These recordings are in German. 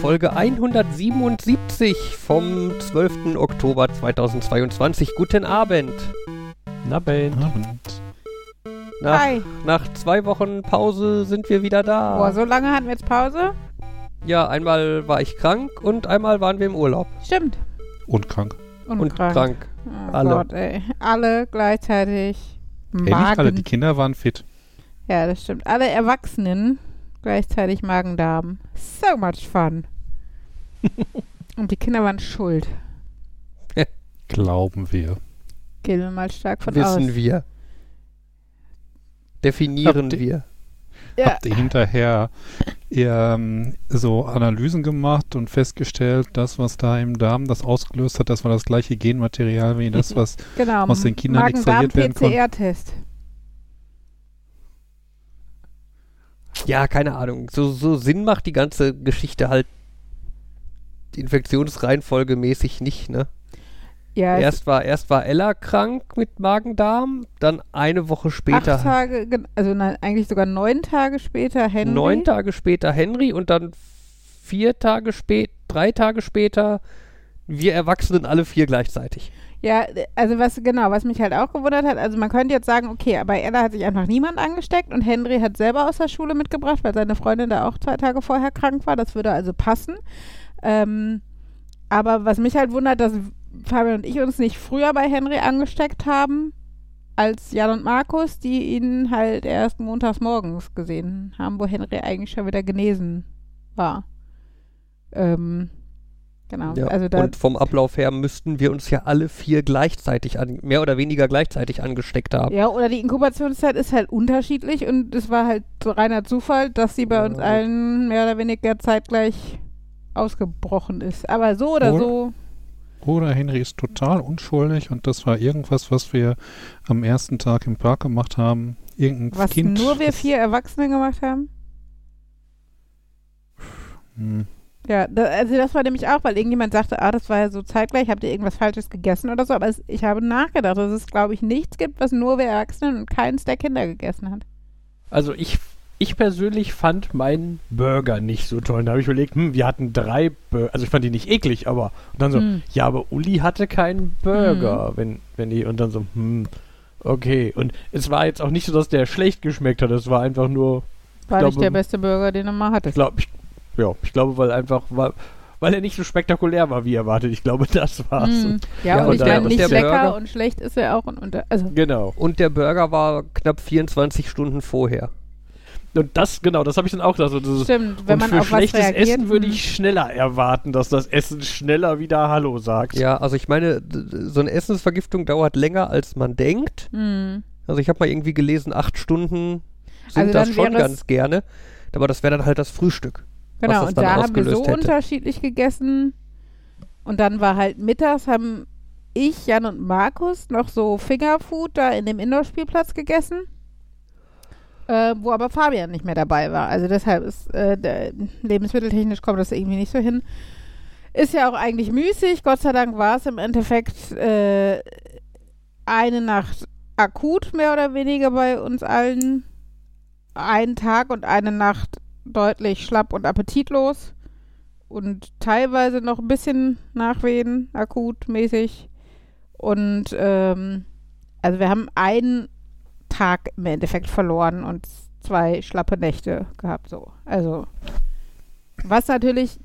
Folge 177 vom 12. Oktober 2022. Guten Abend. Abend. Nach, Hi. nach zwei Wochen Pause sind wir wieder da. Boah, so lange hatten wir jetzt Pause? Ja, einmal war ich krank und einmal waren wir im Urlaub. Stimmt. Und krank. Und, Und krank. krank. Oh Alle. Gott, ey. Alle gleichzeitig. Ey, nicht Magen. alle, die Kinder waren fit. ja, das stimmt. Alle Erwachsenen gleichzeitig Magen-Darm. So much fun. Und die Kinder waren schuld. Glauben wir. Gehen wir mal stark von Wissen aus. wir. Definieren Habt ihr- wir. Ja. Habt ihr hinterher ähm, so Analysen gemacht und festgestellt, das, was da im Darm das ausgelöst hat, das war das gleiche Genmaterial wie das, was Genau. aus den Kindern extrahiert werden konnte? PCR-Test. Ja, keine Ahnung. So, so Sinn macht die ganze Geschichte halt Infektionsreihenfolge mäßig nicht, ne? Ja, Erst war, erst war Ella krank mit Magen-Darm, dann eine Woche später, acht Tage, also nein, eigentlich sogar neun Tage später Henry. neun Tage später Henry und dann vier Tage später, drei Tage später wir Erwachsenen alle vier gleichzeitig. Ja, also was genau, was mich halt auch gewundert hat, also man könnte jetzt sagen, okay, aber Ella hat sich einfach niemand angesteckt und Henry hat selber aus der Schule mitgebracht, weil seine Freundin da auch zwei Tage vorher krank war. Das würde also passen. Ähm, aber was mich halt wundert, dass Fabian und ich uns nicht früher bei Henry angesteckt haben als Jan und Markus, die ihn halt erst montags morgens gesehen haben, wo Henry eigentlich schon wieder genesen war. Ähm, genau. Ja, also da und vom Ablauf her müssten wir uns ja alle vier gleichzeitig, an, mehr oder weniger gleichzeitig angesteckt haben. Ja, oder die Inkubationszeit ist halt unterschiedlich und es war halt so reiner Zufall, dass sie bei Ja, uns gut. allen mehr oder weniger zeitgleich ausgebrochen ist. Aber so oder Oder- so, Oder Henry ist total unschuldig und das war irgendwas, was wir am ersten Tag im Park gemacht haben. Irgendein was Kind. nur wir vier Erwachsene gemacht haben. Hm. Ja, da, also das war nämlich auch, weil irgendjemand sagte, ah, das war ja so zeitgleich, habt ihr irgendwas Falsches gegessen oder so. Aber es, ich habe nachgedacht, dass es, glaube ich, nichts gibt, was nur wir Erwachsenen und keins der Kinder gegessen hat. Also ich, ich persönlich fand meinen Burger nicht so toll. Da habe ich überlegt, hm, wir hatten drei Burger. Also ich fand die nicht eklig, aber und dann so, Hm. ja, aber Uli hatte keinen Burger, wenn, wenn die und dann so, hm, okay. Und es war jetzt auch nicht so, dass der schlecht geschmeckt hat. Es war einfach nur, War glaube, nicht der beste Burger, den du mal ich hattest. glaube, ich, ja, ich glaube, weil einfach, weil, weil er nicht so spektakulär war, wie erwartet. Ich glaube, das war's. Hm. Ja, Ja, und ich der- meine, nicht der lecker Burger- und schlecht ist er auch. Und, und, also, Genau. Und der Burger war knapp 24 Stunden vorher. Und das, genau, das habe ich dann auch gedacht. So, dieses- Stimmt, wenn man für auf was schlechtes reagiert. Essen würde hm. ich schneller erwarten, dass das Essen schneller wieder Hallo sagt. Ja, also ich meine, so eine Essensvergiftung dauert länger, als man denkt. Hm. Also ich habe mal irgendwie gelesen, acht Stunden sind Also das schon ganz gerne. Aber das wäre dann halt das Frühstück. Genau, und da haben wir so hätte. unterschiedlich gegessen. Und dann war halt mittags, haben ich, Jan und Markus noch so Fingerfood da in dem Indoor-Spielplatz gegessen. Äh, wo aber Fabian nicht mehr dabei war. Also deshalb ist äh, lebensmitteltechnisch kommt das irgendwie nicht so hin. Ist ja auch eigentlich müßig. Gott sei Dank war es im Endeffekt äh, eine Nacht akut mehr oder weniger bei uns allen. Ein Tag und eine Nacht deutlich schlapp und appetitlos und teilweise noch ein bisschen Nachwehen, akut mäßig. Und ähm, also wir haben einen Tag im Endeffekt verloren und zwei schlappe Nächte gehabt. So. Also was natürlich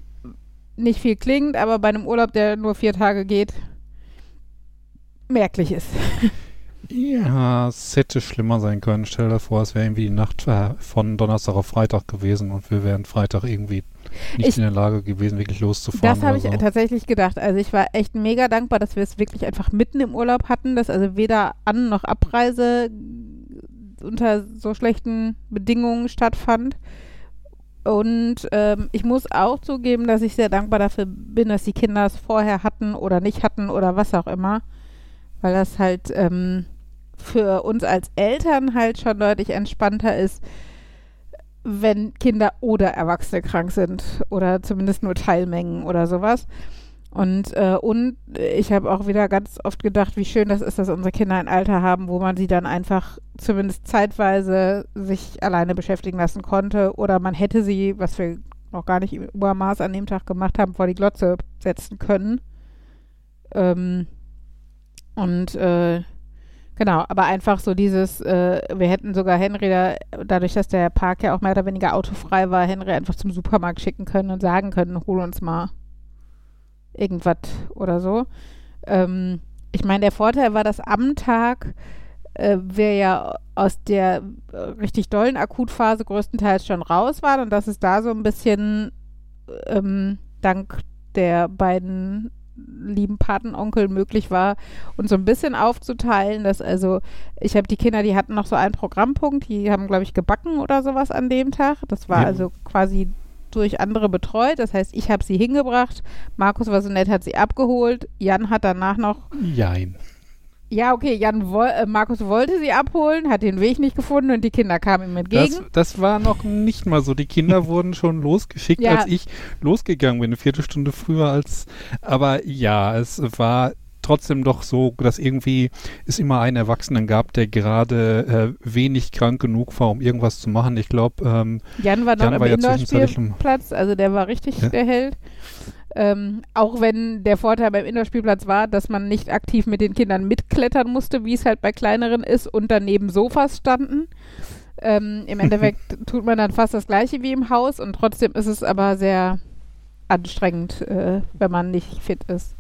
nicht viel klingt, aber bei einem Urlaub, der nur vier Tage geht, merklich ist. Ja, es hätte schlimmer sein können. Stell dir vor, es wäre irgendwie die Nacht von Donnerstag auf Freitag gewesen und wir wären Freitag irgendwie nicht Ich- in der Lage gewesen, wirklich loszufahren. Das habe ich so. tatsächlich gedacht. Also ich war echt mega dankbar, dass wir es wirklich einfach mitten im Urlaub hatten, dass also weder An- noch Abreise unter so schlechten Bedingungen stattfand. Und ähm, ich muss auch zugeben, dass ich sehr dankbar dafür bin, dass die Kinder es vorher hatten oder nicht hatten oder was auch immer. Weil das halt ähm, für uns als Eltern halt schon deutlich entspannter ist, wenn Kinder oder Erwachsene krank sind oder zumindest nur Teilmengen oder sowas. Und, äh, und ich habe auch wieder ganz oft gedacht, wie schön das ist, dass unsere Kinder ein Alter haben, wo man sie dann einfach zumindest zeitweise sich alleine beschäftigen lassen konnte oder man hätte sie, was wir noch gar nicht im Übermaß an dem Tag gemacht haben, vor die Glotze setzen können. Ähm, und äh, genau, aber einfach so dieses, äh, wir hätten sogar Henry da, dadurch, dass der Park ja auch mehr oder weniger autofrei war, Henry einfach zum Supermarkt schicken können und sagen können, hol uns mal irgendwas oder so. Ähm, ich meine, der Vorteil war, dass am Tag äh, wir ja aus der richtig dollen Akutphase größtenteils schon raus waren und dass es da so ein bisschen ähm, dank der beiden lieben Patenonkel möglich war, uns so ein bisschen aufzuteilen, dass also, ich habe die Kinder, die hatten noch so einen Programmpunkt, die haben, glaube ich, gebacken oder sowas an dem Tag. Das war Ja. also quasi durch andere betreut. Das heißt, ich habe sie hingebracht, Markus war so nett, hat sie abgeholt, Jan hat danach noch Jein. Ja, okay, Jan woll, äh, Markus wollte sie abholen, hat den Weg nicht gefunden und die Kinder kamen ihm entgegen. Das, das war noch nicht mal so. Die Kinder wurden schon losgeschickt, Ja. als ich losgegangen bin, eine Viertelstunde früher als. Aber ja, es war trotzdem doch so, dass irgendwie es immer einen Erwachsenen gab, der gerade äh, wenig krank genug war, um irgendwas zu machen. Ich glaube, ähm, Jan war noch Jan im war ja Indoor-Spielplatz, also der war richtig Ja. der Held. Ähm, auch wenn der Vorteil beim Indoor-Spielplatz war, dass man nicht aktiv mit den Kindern mitklettern musste, wie es halt bei kleineren ist, und daneben Sofas standen. Ähm, Im Endeffekt tut man dann fast das gleiche wie im Haus und trotzdem ist es aber sehr anstrengend, äh, wenn man nicht fit ist.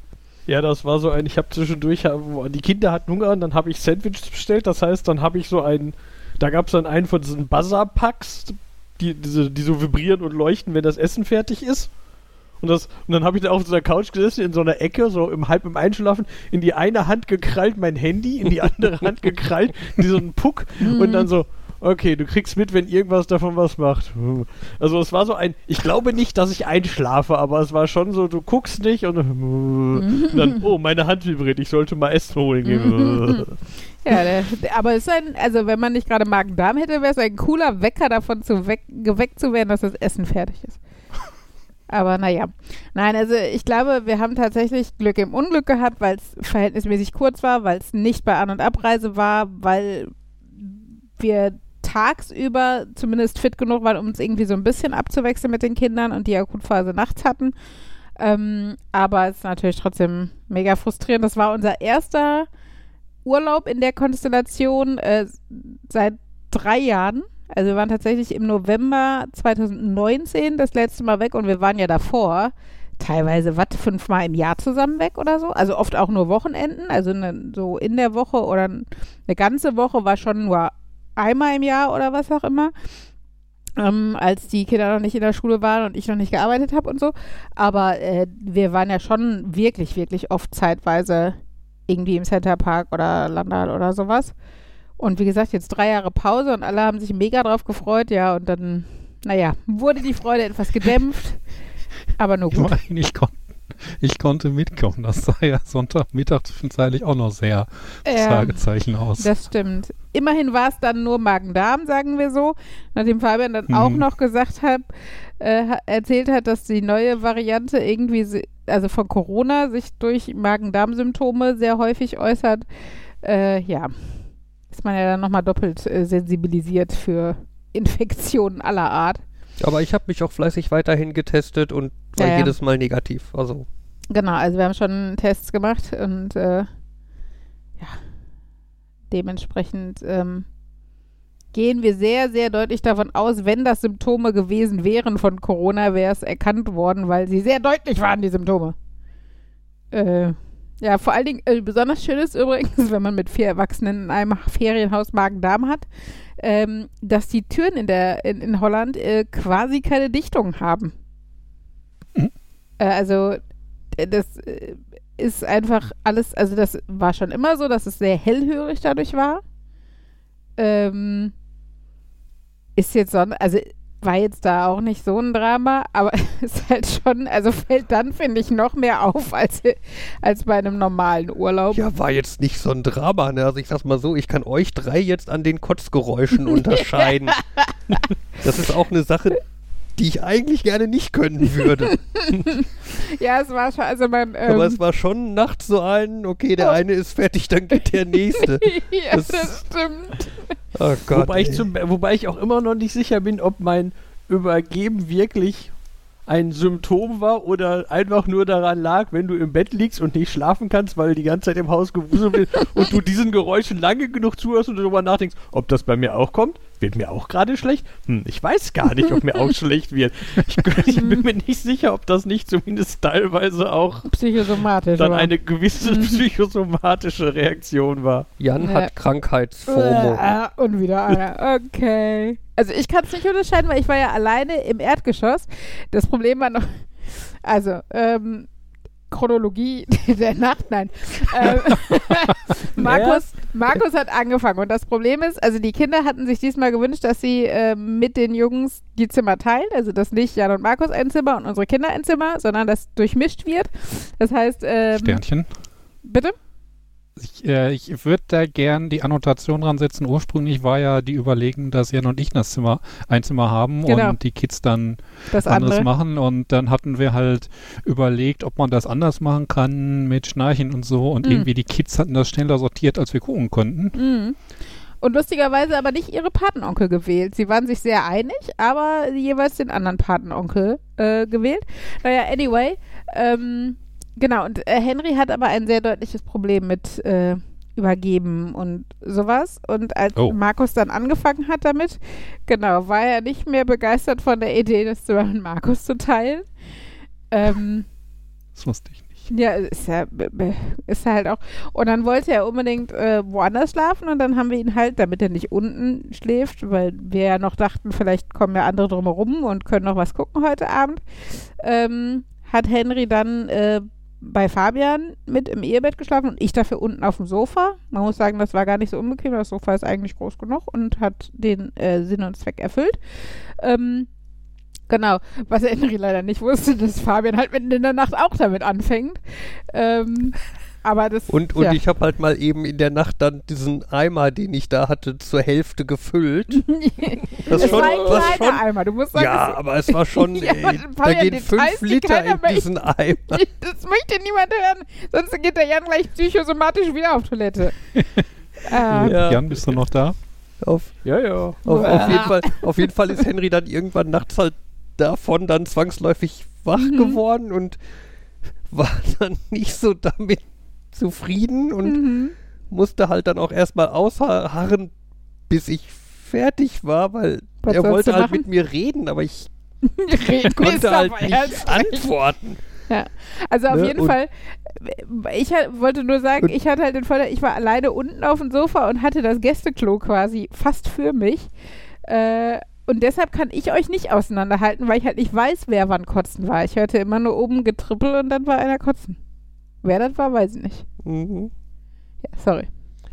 Ja, das war so ein, ich habe zwischendurch, die Kinder hatten Hunger und dann habe ich Sandwiches bestellt. Das heißt, dann habe ich so einen, da gab es dann einen von diesen Buzzer-Packs, die, diese, die so vibrieren und leuchten, wenn das Essen fertig ist. Und, das, und dann habe ich da auf so einer Couch gesessen, in so einer Ecke, so im halb im Einschlafen, in die eine Hand gekrallt mein Handy, in die andere Hand gekrallt, einen Puck und dann so, okay, du kriegst mit, wenn irgendwas davon was macht. Also es war so ein, ich glaube nicht, dass ich einschlafe, aber es war schon so, du guckst nicht und, und dann, oh, meine Hand vibriert, ich sollte mal Essen holen gehen. Ja, der, aber es ist ein, also wenn man nicht gerade Magen-Darm hätte, wäre es ein cooler Wecker davon zu weck, geweckt zu werden, dass das Essen fertig ist. Aber naja. Nein, also ich glaube, wir haben tatsächlich Glück im Unglück gehabt, weil es verhältnismäßig kurz war, weil es nicht bei An- und Abreise war, weil wir tagsüber zumindest fit genug waren, um uns irgendwie so ein bisschen abzuwechseln mit den Kindern und die Akutphase nachts hatten. Ähm, aber es ist natürlich trotzdem mega frustrierend. Das war unser erster Urlaub in der Konstellation äh, seit drei Jahren. Also wir waren tatsächlich im November 2019 das letzte Mal weg und wir waren ja davor teilweise, was, fünfmal im Jahr zusammen weg oder so. Also oft auch nur Wochenenden. Also ne, so in der Woche oder eine ganze Woche war schon nur einmal im Jahr oder was auch immer. Ähm, als die Kinder noch nicht in der Schule waren und ich noch nicht gearbeitet habe und so. Aber äh, wir waren ja schon wirklich, wirklich oft zeitweise irgendwie im Centerpark oder Landal oder sowas. Und wie gesagt, jetzt drei Jahre Pause und alle haben sich mega drauf gefreut, ja, und dann, naja, wurde die Freude etwas gedämpft, aber nur gut. ich, kon ich konnte mitkommen. Das sah ja Sonntagmittag zwischenzeitlich auch noch sehr Ja, Fragezeichen aus. das stimmt. Immerhin war es dann nur Magen-Darm, sagen wir so. Nachdem Fabian dann Mhm. auch noch gesagt hat, äh, erzählt hat, dass die neue Variante irgendwie, also von Corona, sich durch Magen-Darm-Symptome sehr häufig äußert. Äh, ja, ist man ja dann nochmal doppelt äh, sensibilisiert für Infektionen aller Art. Aber ich habe mich auch fleißig weiterhin getestet und war Ja, jedes Mal negativ. Also Genau, also wir haben schon Tests gemacht und äh, ja, dementsprechend ähm, gehen wir sehr, sehr deutlich davon aus, wenn das Symptome gewesen wären von Corona, wäre es erkannt worden, weil sie sehr deutlich waren, die Symptome. Äh, ja, vor allen Dingen, äh, besonders schön ist übrigens, wenn man mit vier Erwachsenen in einem Ferienhaus Magen-Darm hat, ähm, dass die Türen in, der, in, in Holland äh, quasi keine Dichtung haben. Äh, also, das äh, ist einfach alles, also das war schon immer so, dass es sehr hellhörig dadurch war. Ähm, ist jetzt so, also war jetzt da auch nicht so ein Drama, aber ist halt schon, also fällt dann, finde ich, noch mehr auf als, als bei einem normalen Urlaub. ja, war jetzt nicht so ein Drama. Ne? Also ich sag's mal so, ich kann euch drei jetzt an den Kotzgeräuschen unterscheiden. das ist auch eine Sache, die ich eigentlich gerne nicht können würde. Ja, es war schon, also man, ähm, Aber es war schon nachts so ein, okay, der Oh. eine ist fertig, dann geht der nächste. ja, das- das stimmt. Oh Gott. wobei, ich zum, wobei ich auch immer noch nicht sicher bin, ob mein Übergeben wirklich ein Symptom war oder einfach nur daran lag, wenn du im Bett liegst und nicht schlafen kannst, weil die ganze Zeit im Haus gewuselt wird und du diesen Geräuschen lange genug zuhörst und darüber nachdenkst, ob das bei mir auch kommt. Wird mir auch gerade schlecht? Hm, ich weiß gar nicht, ob mir auch schlecht wird. Ich, ich bin mir nicht sicher, ob das nicht zumindest teilweise auch Psychosomatisch. dann eine gewisse psychosomatische Reaktion war. Jan Ja. hat Krankheitsfomo. Äh, und wieder einer. Okay. Also ich kann es nicht unterscheiden, weil ich war ja alleine im Erdgeschoss. Das Problem war noch, also ähm, Chronologie der Nacht, nein. Ähm, Markus, Markus hat angefangen und das Problem ist, also die Kinder hatten sich diesmal gewünscht, dass sie ähm, mit den Jungs die Zimmer teilen, also dass nicht Jan und Markus ein Zimmer und unsere Kinder ein Zimmer, sondern das durchmischt wird. Das heißt, ähm, Sternchen. bitte? Ich, äh, ich würde da gern die Annotation dran setzen. Ursprünglich war ja die Überlegung, dass Jan und ich das Zimmer, ein Zimmer haben Genau. und die Kids dann Das anderes andere. machen. Und dann hatten wir halt überlegt, ob man das anders machen kann mit Schnarchen und so. Und Mhm. irgendwie die Kids hatten das schneller sortiert, als wir gucken konnten. Mhm. Und lustigerweise aber nicht ihre Patenonkel gewählt. Sie waren sich sehr einig, aber jeweils den anderen Patenonkel äh, gewählt. Naja, anyway. Ähm, genau, und äh, Henry hat aber ein sehr deutliches Problem mit äh, Übergeben und sowas. Und als Oh. Markus dann angefangen hat damit, genau, war er nicht mehr begeistert von der Idee, das Zimmer mit Markus zu teilen. Ähm, Das wusste ich nicht. ja, ist ja ist halt auch. Und dann wollte er unbedingt äh, woanders schlafen und dann haben wir ihn halt, damit er nicht unten schläft, weil wir ja noch dachten, vielleicht kommen ja andere drumherum und können noch was gucken heute Abend, ähm, hat Henry dann äh, bei Fabian mit im Ehebett geschlafen und ich dafür unten auf dem Sofa. Man muss sagen, das war gar nicht so unbequem. Das Sofa ist eigentlich groß genug und hat den äh, Sinn und Zweck erfüllt. Ähm, Genau, was Henry leider nicht wusste, dass Fabian halt mitten in der Nacht auch damit anfängt. Ähm, aber das. Und, und ja. ich habe halt mal eben in der Nacht dann diesen Eimer, den ich da hatte, zur Hälfte gefüllt. Das es schon, war ein kleiner schon, Eimer. Du musst sagen, ja, es- aber es war schon, Ja, ey, da gehen Details, fünf Liter in diesen Eimer. das möchte niemand hören. Sonst geht der Jan gleich psychosomatisch wieder auf Toilette. äh, Ja. Jan, bist du noch da? Auf, Ja, ja. auf, auf, jeden Fall, auf jeden Fall ist Henry dann irgendwann nachts halt davon dann zwangsläufig wach Mhm. geworden und war dann nicht so damit zufrieden und mhm. musste halt dann auch erstmal ausharren, bis ich fertig war, weil Was er wollte halt machen? mit mir reden, aber ich konnte halt nicht antworten. Also auf Ne, jeden und- Fall, ich halt- wollte nur sagen, ich hatte halt den Vorteil, ich war alleine unten auf dem Sofa und hatte das Gästeklo quasi fast für mich. Äh, und deshalb kann ich euch nicht auseinanderhalten, weil ich halt nicht weiß, wer wann kotzen war. Ich hörte immer nur oben Getrippel und dann war einer kotzen. Wer das war, weiß ich nicht. Mhm. Ja, sorry.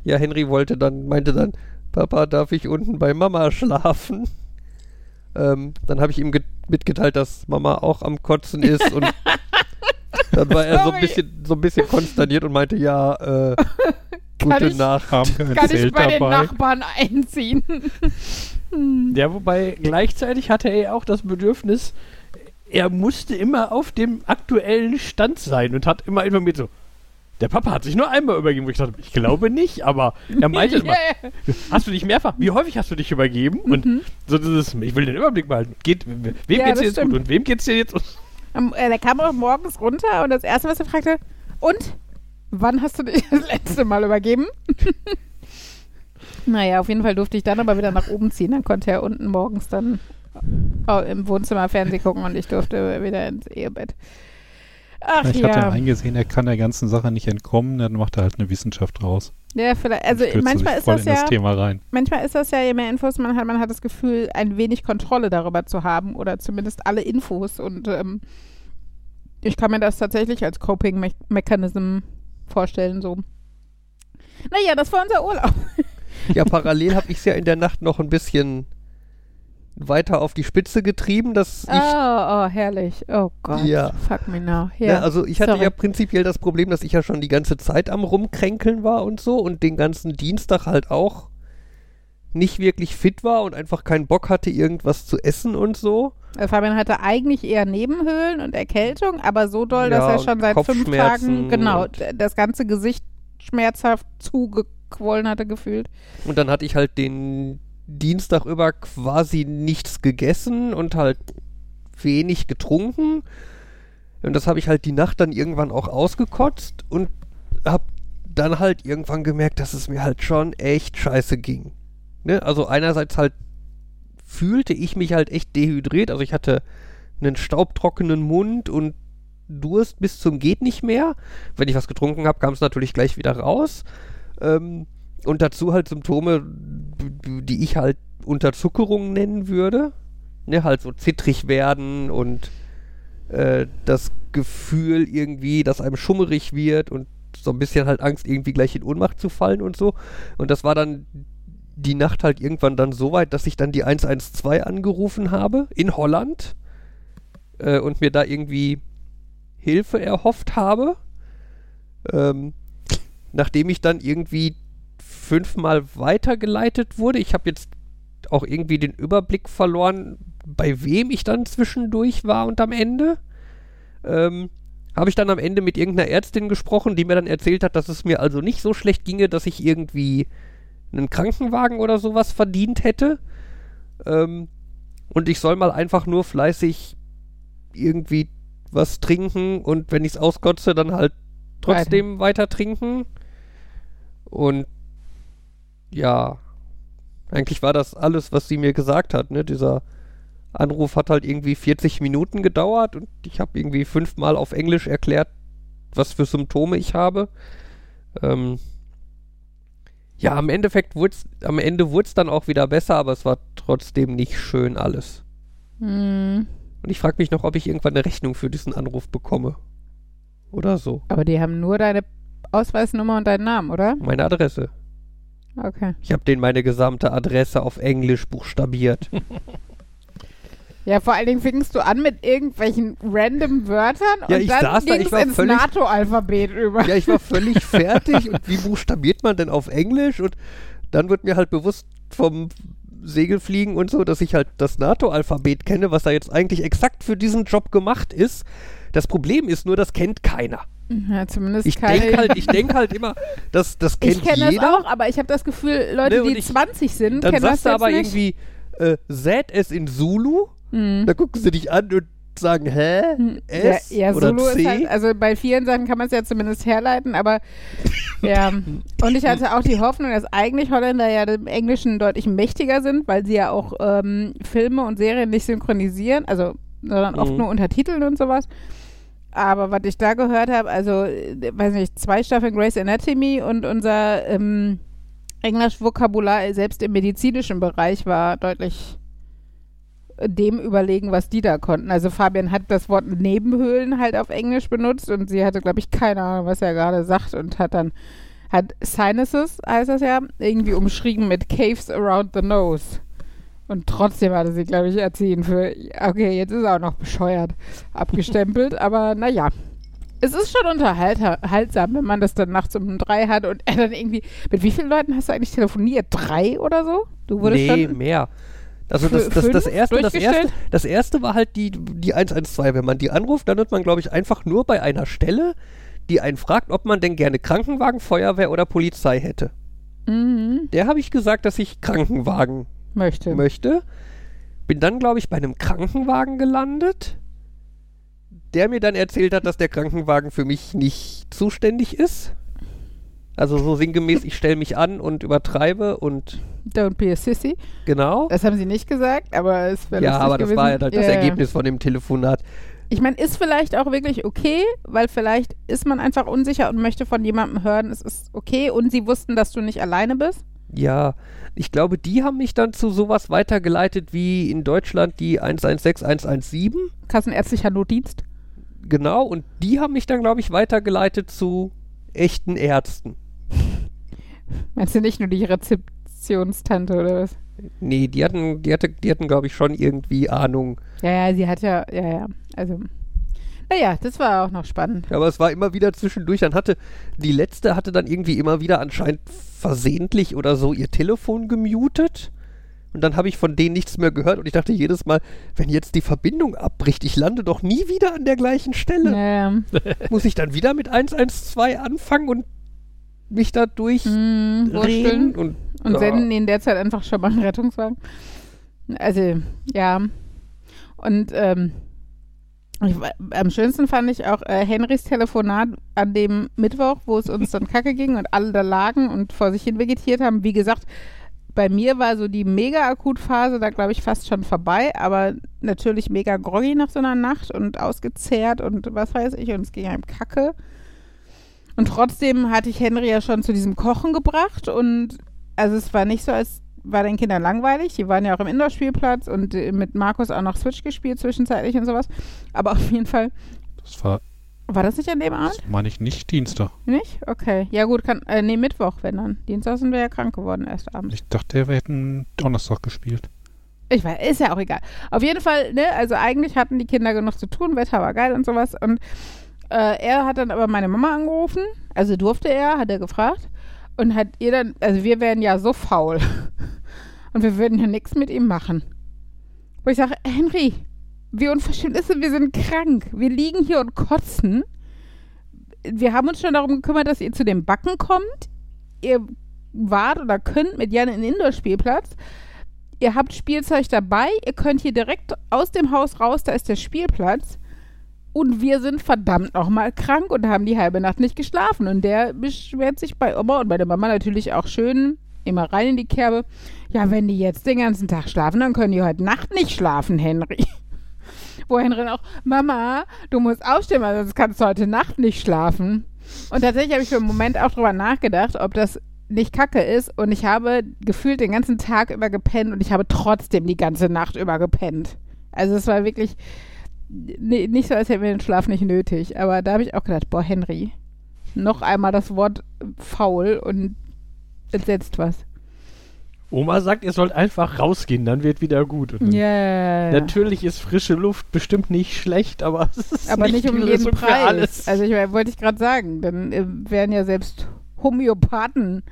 Ja, Henry wollte dann, meinte dann, Papa, darf ich unten bei Mama schlafen? Ähm, dann habe ich ihm ge- mitgeteilt, dass Mama auch am Kotzen ist und dann war er so ein bisschen, so ein bisschen konsterniert und meinte, ja, äh, gute ich- Nacht. Kann ich bei den dabei? Nachbarn einziehen? Hm. Ja, wobei gleichzeitig hatte er auch das Bedürfnis, er musste immer auf dem aktuellen Stand sein und hat immer informiert so, der Papa hat sich nur einmal übergeben, wo ich dachte, ich glaube nicht, aber er meinte immer, hast du dich mehrfach, wie häufig hast du dich übergeben? Und so dieses, ich will den Überblick behalten. Geht, wem Ja, geht's das jetzt stimmt. gut und wem geht's dir jetzt? Am- äh, der kam auch morgens runter und das erste, was er fragte, und? Wann hast du dich das letzte Mal übergeben? naja, auf jeden Fall durfte ich dann aber wieder nach oben ziehen. Dann konnte er unten morgens dann im Wohnzimmer Fernsehen gucken und ich durfte wieder ins Ehebett. Ach Ich hatte ja. eingesehen, er kann der ganzen Sache nicht entkommen, dann macht er halt eine Wissenschaft draus. ja, vielleicht, also manchmal ist voll das in das ja, Thema rein. manchmal ist das ja, je mehr Infos man hat, man hat das Gefühl, ein wenig Kontrolle darüber zu haben oder zumindest alle Infos und ähm, ich kann mir das tatsächlich als Coping-Mechanism vorstellen, so. Naja, das war unser Urlaub. Ja, parallel habe ich es ja in der Nacht noch ein bisschen weiter auf die Spitze getrieben, dass ich Oh, oh, herrlich. Oh Gott. Ja. Fuck me now. Ja, Ja. also ich hatte sorry. ja prinzipiell das Problem, dass ich ja schon die ganze Zeit am Rumkränkeln war und so und den ganzen Dienstag halt auch nicht wirklich fit war und einfach keinen Bock hatte, irgendwas zu essen und so. Äh, Fabian hatte eigentlich eher Nebenhöhlen und Erkältung, aber so doll, dass Ja, er und schon seit fünf Tagen, genau, das ganze Gesicht schmerzhaft zugequollen hatte gefühlt. Und dann hatte ich halt den Dienstag über quasi nichts gegessen und halt wenig getrunken. Und das habe ich halt die Nacht dann irgendwann auch ausgekotzt und habe dann halt irgendwann gemerkt, dass es mir halt schon echt scheiße ging. Ne? Also einerseits halt fühlte ich mich halt echt dehydriert. Also ich hatte einen staubtrockenen Mund und Durst bis zum geht nicht mehr. Wenn ich was getrunken habe, kam es natürlich gleich wieder raus. Ähm, und dazu halt Symptome, die ich halt Unterzuckerung nennen würde. Ne, halt so zittrig werden und äh, das Gefühl irgendwie, dass einem schummerig wird und so ein bisschen halt Angst, irgendwie gleich in Ohnmacht zu fallen und so. Und das war dann die Nacht halt irgendwann dann so weit, dass ich dann die 112 angerufen habe in Holland äh, und mir da irgendwie Hilfe erhofft habe. Ähm, nachdem ich dann irgendwie fünfmal weitergeleitet wurde. Ich habe jetzt auch irgendwie den Überblick verloren, bei wem ich dann zwischendurch war und am Ende. Ähm, habe ich dann am Ende mit irgendeiner Ärztin gesprochen, die mir dann erzählt hat, dass es mir also nicht so schlecht ginge, dass ich irgendwie einen Krankenwagen oder sowas verdient hätte. Ähm, und ich soll mal einfach nur fleißig irgendwie was trinken und wenn ich es auskotze, dann halt trotzdem weiter. weiter trinken. Und ja, eigentlich war das alles, was sie mir gesagt hat. Ne? Dieser Anruf hat halt irgendwie 40 Minuten gedauert und ich habe irgendwie fünfmal auf Englisch erklärt, was für Symptome ich habe. Ähm ja, am Endeffekt wurd's, am Ende wurde es dann auch wieder besser, aber es war trotzdem nicht schön alles. Hm. Und ich frage mich noch, ob ich irgendwann eine Rechnung für diesen Anruf bekomme. Oder so. Aber die haben nur deine Ausweisnummer und deinen Namen, oder? Meine Adresse. Okay. Ich habe denen meine gesamte Adresse auf Englisch buchstabiert. Ja, vor allen Dingen fingst du an mit irgendwelchen random Wörtern Ja, und ich dann saß da, ins NATO-Alphabet über. ja, ich war völlig fertig. Und wie buchstabiert man denn auf Englisch? Und dann wird mir halt bewusst vom Segelfliegen und so, dass ich halt das NATO-Alphabet kenne, was da jetzt eigentlich exakt für diesen Job gemacht ist. Das Problem ist nur, das kennt keiner. Ja, zumindest Ich denke halt, ich denk halt immer, dass das kennt ich kenne das jeder. auch, aber ich habe das Gefühl, Leute, Ne, die ich- 20 sind, kennen das sagst du jetzt aber nicht. irgendwie äh, ZS in Zulu. Hm. Da gucken sie dich an und sagen, hä? S ja, ja, oder Solo C? ist halt, also bei vielen Sachen kann man es ja zumindest herleiten, aber ja. Und ich hatte auch die Hoffnung, dass eigentlich Holländer ja im Englischen deutlich mächtiger sind, weil sie ja auch ähm, Filme und Serien nicht synchronisieren, also sondern oft Mhm. nur untertiteln und sowas. Aber was ich da gehört habe, also, äh, weiß nicht, zwei Staffeln Grey's Anatomy und unser ähm, Englisch-Vokabular selbst im medizinischen Bereich war deutlich dem überlegen, was die da konnten. Also Fabian hat das Wort Nebenhöhlen halt auf Englisch benutzt und sie hatte, glaube ich, keine Ahnung, was er gerade sagt und hat dann, hat Sinuses, heißt das ja, irgendwie umschrieben mit Caves around the nose. Und trotzdem hatte sie, glaube ich, erziehen für, okay, jetzt ist er auch noch bescheuert abgestempelt, aber naja. Es ist schon unterhaltsam, wenn man das dann nachts um drei hat und er dann irgendwie, mit wie vielen Leuten hast du eigentlich telefoniert? Drei oder so? Du wurdest nee, mehr. Also das, das, das, erste, das, erste, das erste war halt die, die 112. Wenn man die anruft, dann wird man, glaube ich, einfach nur bei einer Stelle, die einen fragt, ob man denn gerne Krankenwagen, Feuerwehr oder Polizei hätte. mhm, Der habe ich gesagt, dass ich Krankenwagen möchte. möchte. Bin dann, glaube ich, bei einem Krankenwagen gelandet, der mir dann erzählt hat, dass der Krankenwagen für mich nicht zuständig ist. Also so sinngemäß, ich stelle mich an und übertreibe und Don't be a sissy. genau. Das haben sie nicht gesagt, aber es wäre Ja, aber das gewesen. war ja halt das Ja, ja. Ergebnis von dem Telefonat. Ich meine, ist vielleicht auch wirklich okay, weil vielleicht ist man einfach unsicher und möchte von jemandem hören, es ist okay und sie wussten, dass du nicht alleine bist. Ja, ich glaube, die haben mich dann zu sowas weitergeleitet wie in Deutschland die 116, 117. Kassenärztlicher Notdienst. Genau, und die haben mich dann, glaube ich, weitergeleitet zu echten Ärzten. Meinst du nicht nur die Rezeptionstante oder was? Nee, die hatten, die hatte, die hatten, glaube ich, schon irgendwie Ahnung. Ja, ja, sie hat ja, ja, ja. Also, naja, das war auch noch spannend. Aber es war immer wieder zwischendurch. Dann hatte, die letzte hatte dann irgendwie immer wieder anscheinend versehentlich oder so ihr Telefon gemutet. Und dann habe ich von denen nichts mehr gehört und ich dachte jedes Mal, wenn jetzt die Verbindung abbricht, ich lande doch nie wieder an der gleichen Stelle. Ja, ja. Muss ich dann wieder mit 112 anfangen und mich da durchreden? Wursteln. und Und ja. senden ihnen derzeit einfach schon mal einen Rettungswagen. Also, ja. Und ähm, Ich, am schönsten fand ich auch äh, Henrys Telefonat an dem Mittwoch, wo es uns dann kacke ging und alle da lagen und vor sich hin vegetiert haben. Wie gesagt, bei mir war so die Mega-Akut-Phase da, glaube ich, fast schon vorbei, aber natürlich mega groggy nach so einer Nacht und ausgezehrt und was weiß ich und es ging einem kacke. Und trotzdem hatte ich Henry ja schon zu diesem Kochen gebracht und also es war nicht so, als war den Kindern langweilig. Die waren ja auch im Indoor-Spielplatz und äh, mit Markus auch noch Switch gespielt zwischenzeitlich und sowas. Aber auf jeden Fall, Das war, war das nicht an dem Abend? das meine ich, nicht Dienstag. Nicht? Okay. Ja gut, kann, äh, nee, Mittwoch, wenn dann. Dienstag sind wir ja krank geworden erst abends. Ich dachte, wir hätten Donnerstag gespielt. Ich weiß, ist ja auch egal. Auf jeden Fall, ne, also eigentlich hatten die Kinder genug zu tun, Wetter war geil und sowas. Und äh, er hat dann aber meine Mama angerufen, also durfte er, hat er gefragt. Und hat ihr dann, also wir wären ja so faul. Und wir würden ja nichts mit ihm machen. Wo ich sage, Henry, wie unverschämt ist es, wir sind krank. Wir liegen hier und kotzen. Wir haben uns schon darum gekümmert, dass ihr zu den Backen kommt. Ihr wart oder könnt mit Jan in den Indoor-Spielplatz ihr habt Spielzeug dabei, ihr könnt hier direkt aus dem Haus raus, da ist der Spielplatz. Und wir sind verdammt nochmal krank und haben die halbe Nacht nicht geschlafen. Und der beschwert sich bei Oma und bei der Mama natürlich auch schön immer rein in die Kerbe. Ja, wenn die jetzt den ganzen Tag schlafen, dann können die heute Nacht nicht schlafen, Henry. Wo Henry auch, Mama, du musst aufstehen, sonst kannst du heute Nacht nicht schlafen. Und tatsächlich habe ich für einen Moment auch drüber nachgedacht, ob das nicht kacke ist. Und ich habe gefühlt den ganzen Tag über gepennt und ich habe trotzdem die ganze Nacht über gepennt. Also es war wirklich ni- nicht so, als hätten wir den Schlaf nicht nötig. Aber da habe ich auch gedacht, boah, Henry, noch einmal das Wort faul und entsetzt was. Oma sagt, ihr sollt einfach rausgehen, dann wird wieder gut. Ja. Natürlich ist frische Luft bestimmt nicht schlecht, aber es ist Aber nicht, die um jeden Preis. Also ich wollte ich gerade sagen, dann äh, wären ja selbst Homöopathen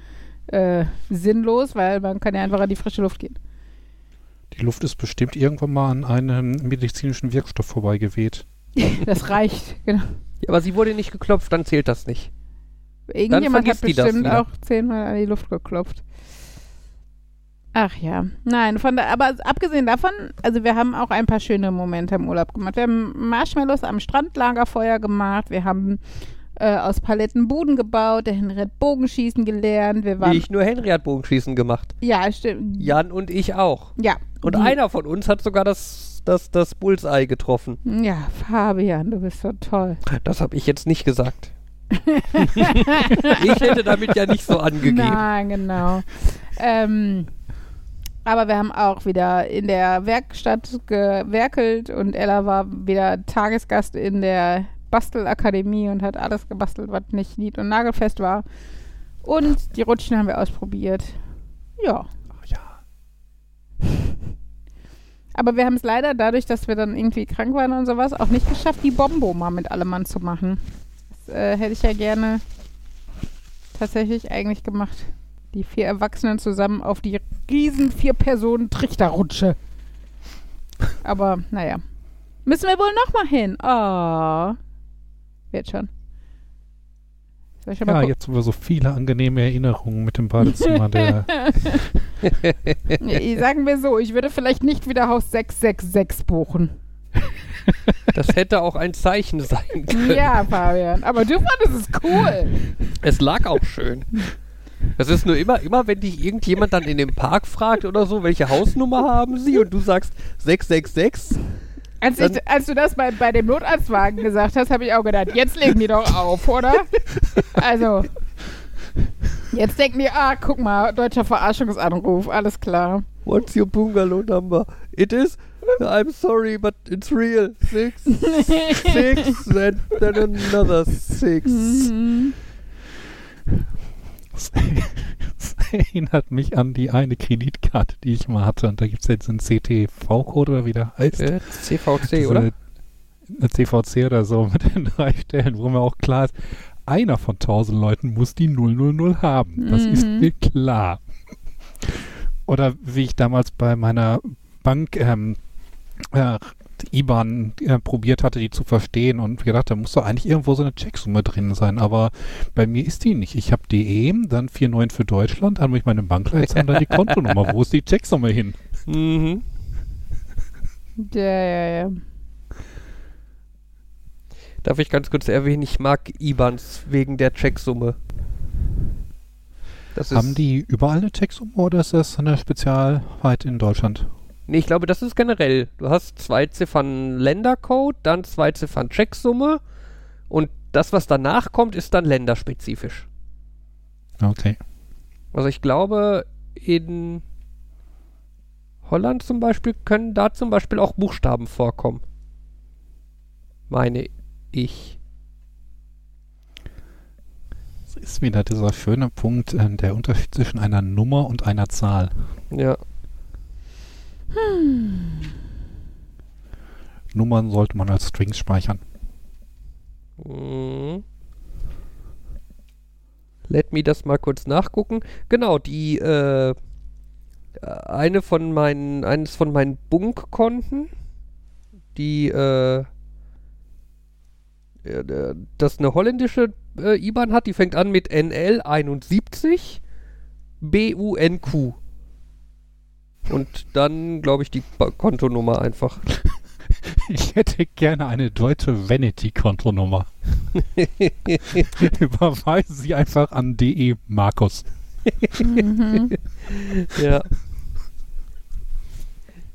äh, sinnlos, weil man kann ja einfach an die frische Luft gehen. Die Luft ist bestimmt irgendwann mal an einem medizinischen Wirkstoff vorbeigeweht. Das reicht, genau. Ja, aber sie wurde nicht geklopft, dann zählt das nicht. Irgendjemand hat vergisst die das bestimmt auch zehnmal an die Luft geklopft. Ach ja, nein, von da, aber abgesehen davon, also wir haben auch ein paar schöne Momente im Urlaub gemacht. Wir haben Marshmallows am Strandlagerfeuer gemacht, wir haben äh, aus Paletten Buden gebaut, der Henry hat Bogenschießen gelernt, wir waren, Nicht nur Henry hat Bogenschießen gemacht. ja, stimmt, Jan und ich auch. ja. Und Die- einer von uns hat sogar das, das, das Bullseye getroffen. Ja, Fabian, du bist so toll. Das habe ich jetzt nicht gesagt. ich hätte damit ja nicht so angegeben. Nein, genau. ähm, aber wir haben auch wieder in der Werkstatt gewerkelt und Ella war wieder Tagesgast in der Bastelakademie und hat alles gebastelt, was nicht nied- und nagelfest war. Und die Rutschen haben wir ausprobiert. Ja. Ach ja. Aber wir haben es leider dadurch, dass wir dann irgendwie krank waren und sowas, auch nicht geschafft, die Bombo mal mit allem Mann zu machen. Das äh, hätte ich ja gerne tatsächlich eigentlich gemacht. Die vier Erwachsenen zusammen auf die riesen vier Personen Trichterrutsche. Aber naja. Müssen wir wohl nochmal hin. Oh. Wird schon. Soll ich schon mal Ja, jetzt haben wir so viele angenehme Erinnerungen mit dem Badezimmer. Der, Ja, Sagen wir so, ich würde vielleicht nicht wieder Haus 666 buchen. Das hätte auch ein Zeichen sein können. Ja, Fabian. Aber du fandest es cool. Es lag auch schön. Das ist nur immer, immer, wenn dich irgendjemand dann in dem Park fragt oder so, welche Hausnummer haben sie und du sagst 666. Als, ich, als du das bei, bei dem Notarztwagen gesagt hast, habe ich auch gedacht, jetzt legen die doch auf, oder? Also, jetzt denken die, ah, guck mal, deutscher Verarschungsanruf, alles klar. What's your bungalow number? It is? I'm sorry, but it's real. Six, six, and then another six. Mhm. erinnert mich an die eine Kreditkarte, die ich mal hatte. Und da gibt es jetzt einen CTV-Code oder wie der heißt. Äh, CVC, Diese- oder? Eine CVC oder so mit den drei Stellen, wo mir auch klar ist, einer von tausend Leuten muss die 000 haben. Das ist Mhm. mir klar. Oder wie ich damals bei meiner Bank ähm, äh, IBAN äh, probiert hatte, die zu verstehen und gedacht, da muss doch eigentlich irgendwo so eine Checksumme drin sein. Aber bei mir ist die nicht. Ich habe DE, dann 49 für Deutschland, dann habe ich meine Bankleitzahl, dann die Kontonummer. Wo ist die Checksumme hin? Mhm. Ja, ja, ja. Darf ich ganz kurz erwähnen, ich mag IBANs wegen der Checksumme. Das ist, Haben die überall eine Checksumme oder ist das eine Spezialheit in Deutschland? Nee, ich glaube, das ist generell. Du hast zwei Ziffern Ländercode, dann zwei Ziffern Checksumme und das, was danach kommt, ist dann länderspezifisch. Okay. Also ich glaube, in Holland zum Beispiel können da zum Beispiel auch Buchstaben vorkommen. Meine ich. Das ist wieder dieser schöne Punkt, äh, der Unterschied zwischen einer Nummer und einer Zahl. Ja. Nummern sollte man als Strings speichern. Mhm. Let me das mal kurz nachgucken. Genau, die äh, eine von meinen, eines von meinen Bunk-Konten, die äh, das eine holländische äh, IBAN hat, die fängt an mit NL71 BUNQ. Und dann, glaube ich, die Ba- Kontonummer einfach. Ich hätte gerne eine deutsche Vanity-Kontonummer. Überweisen Sie einfach an DE Markus. Mhm. Ja.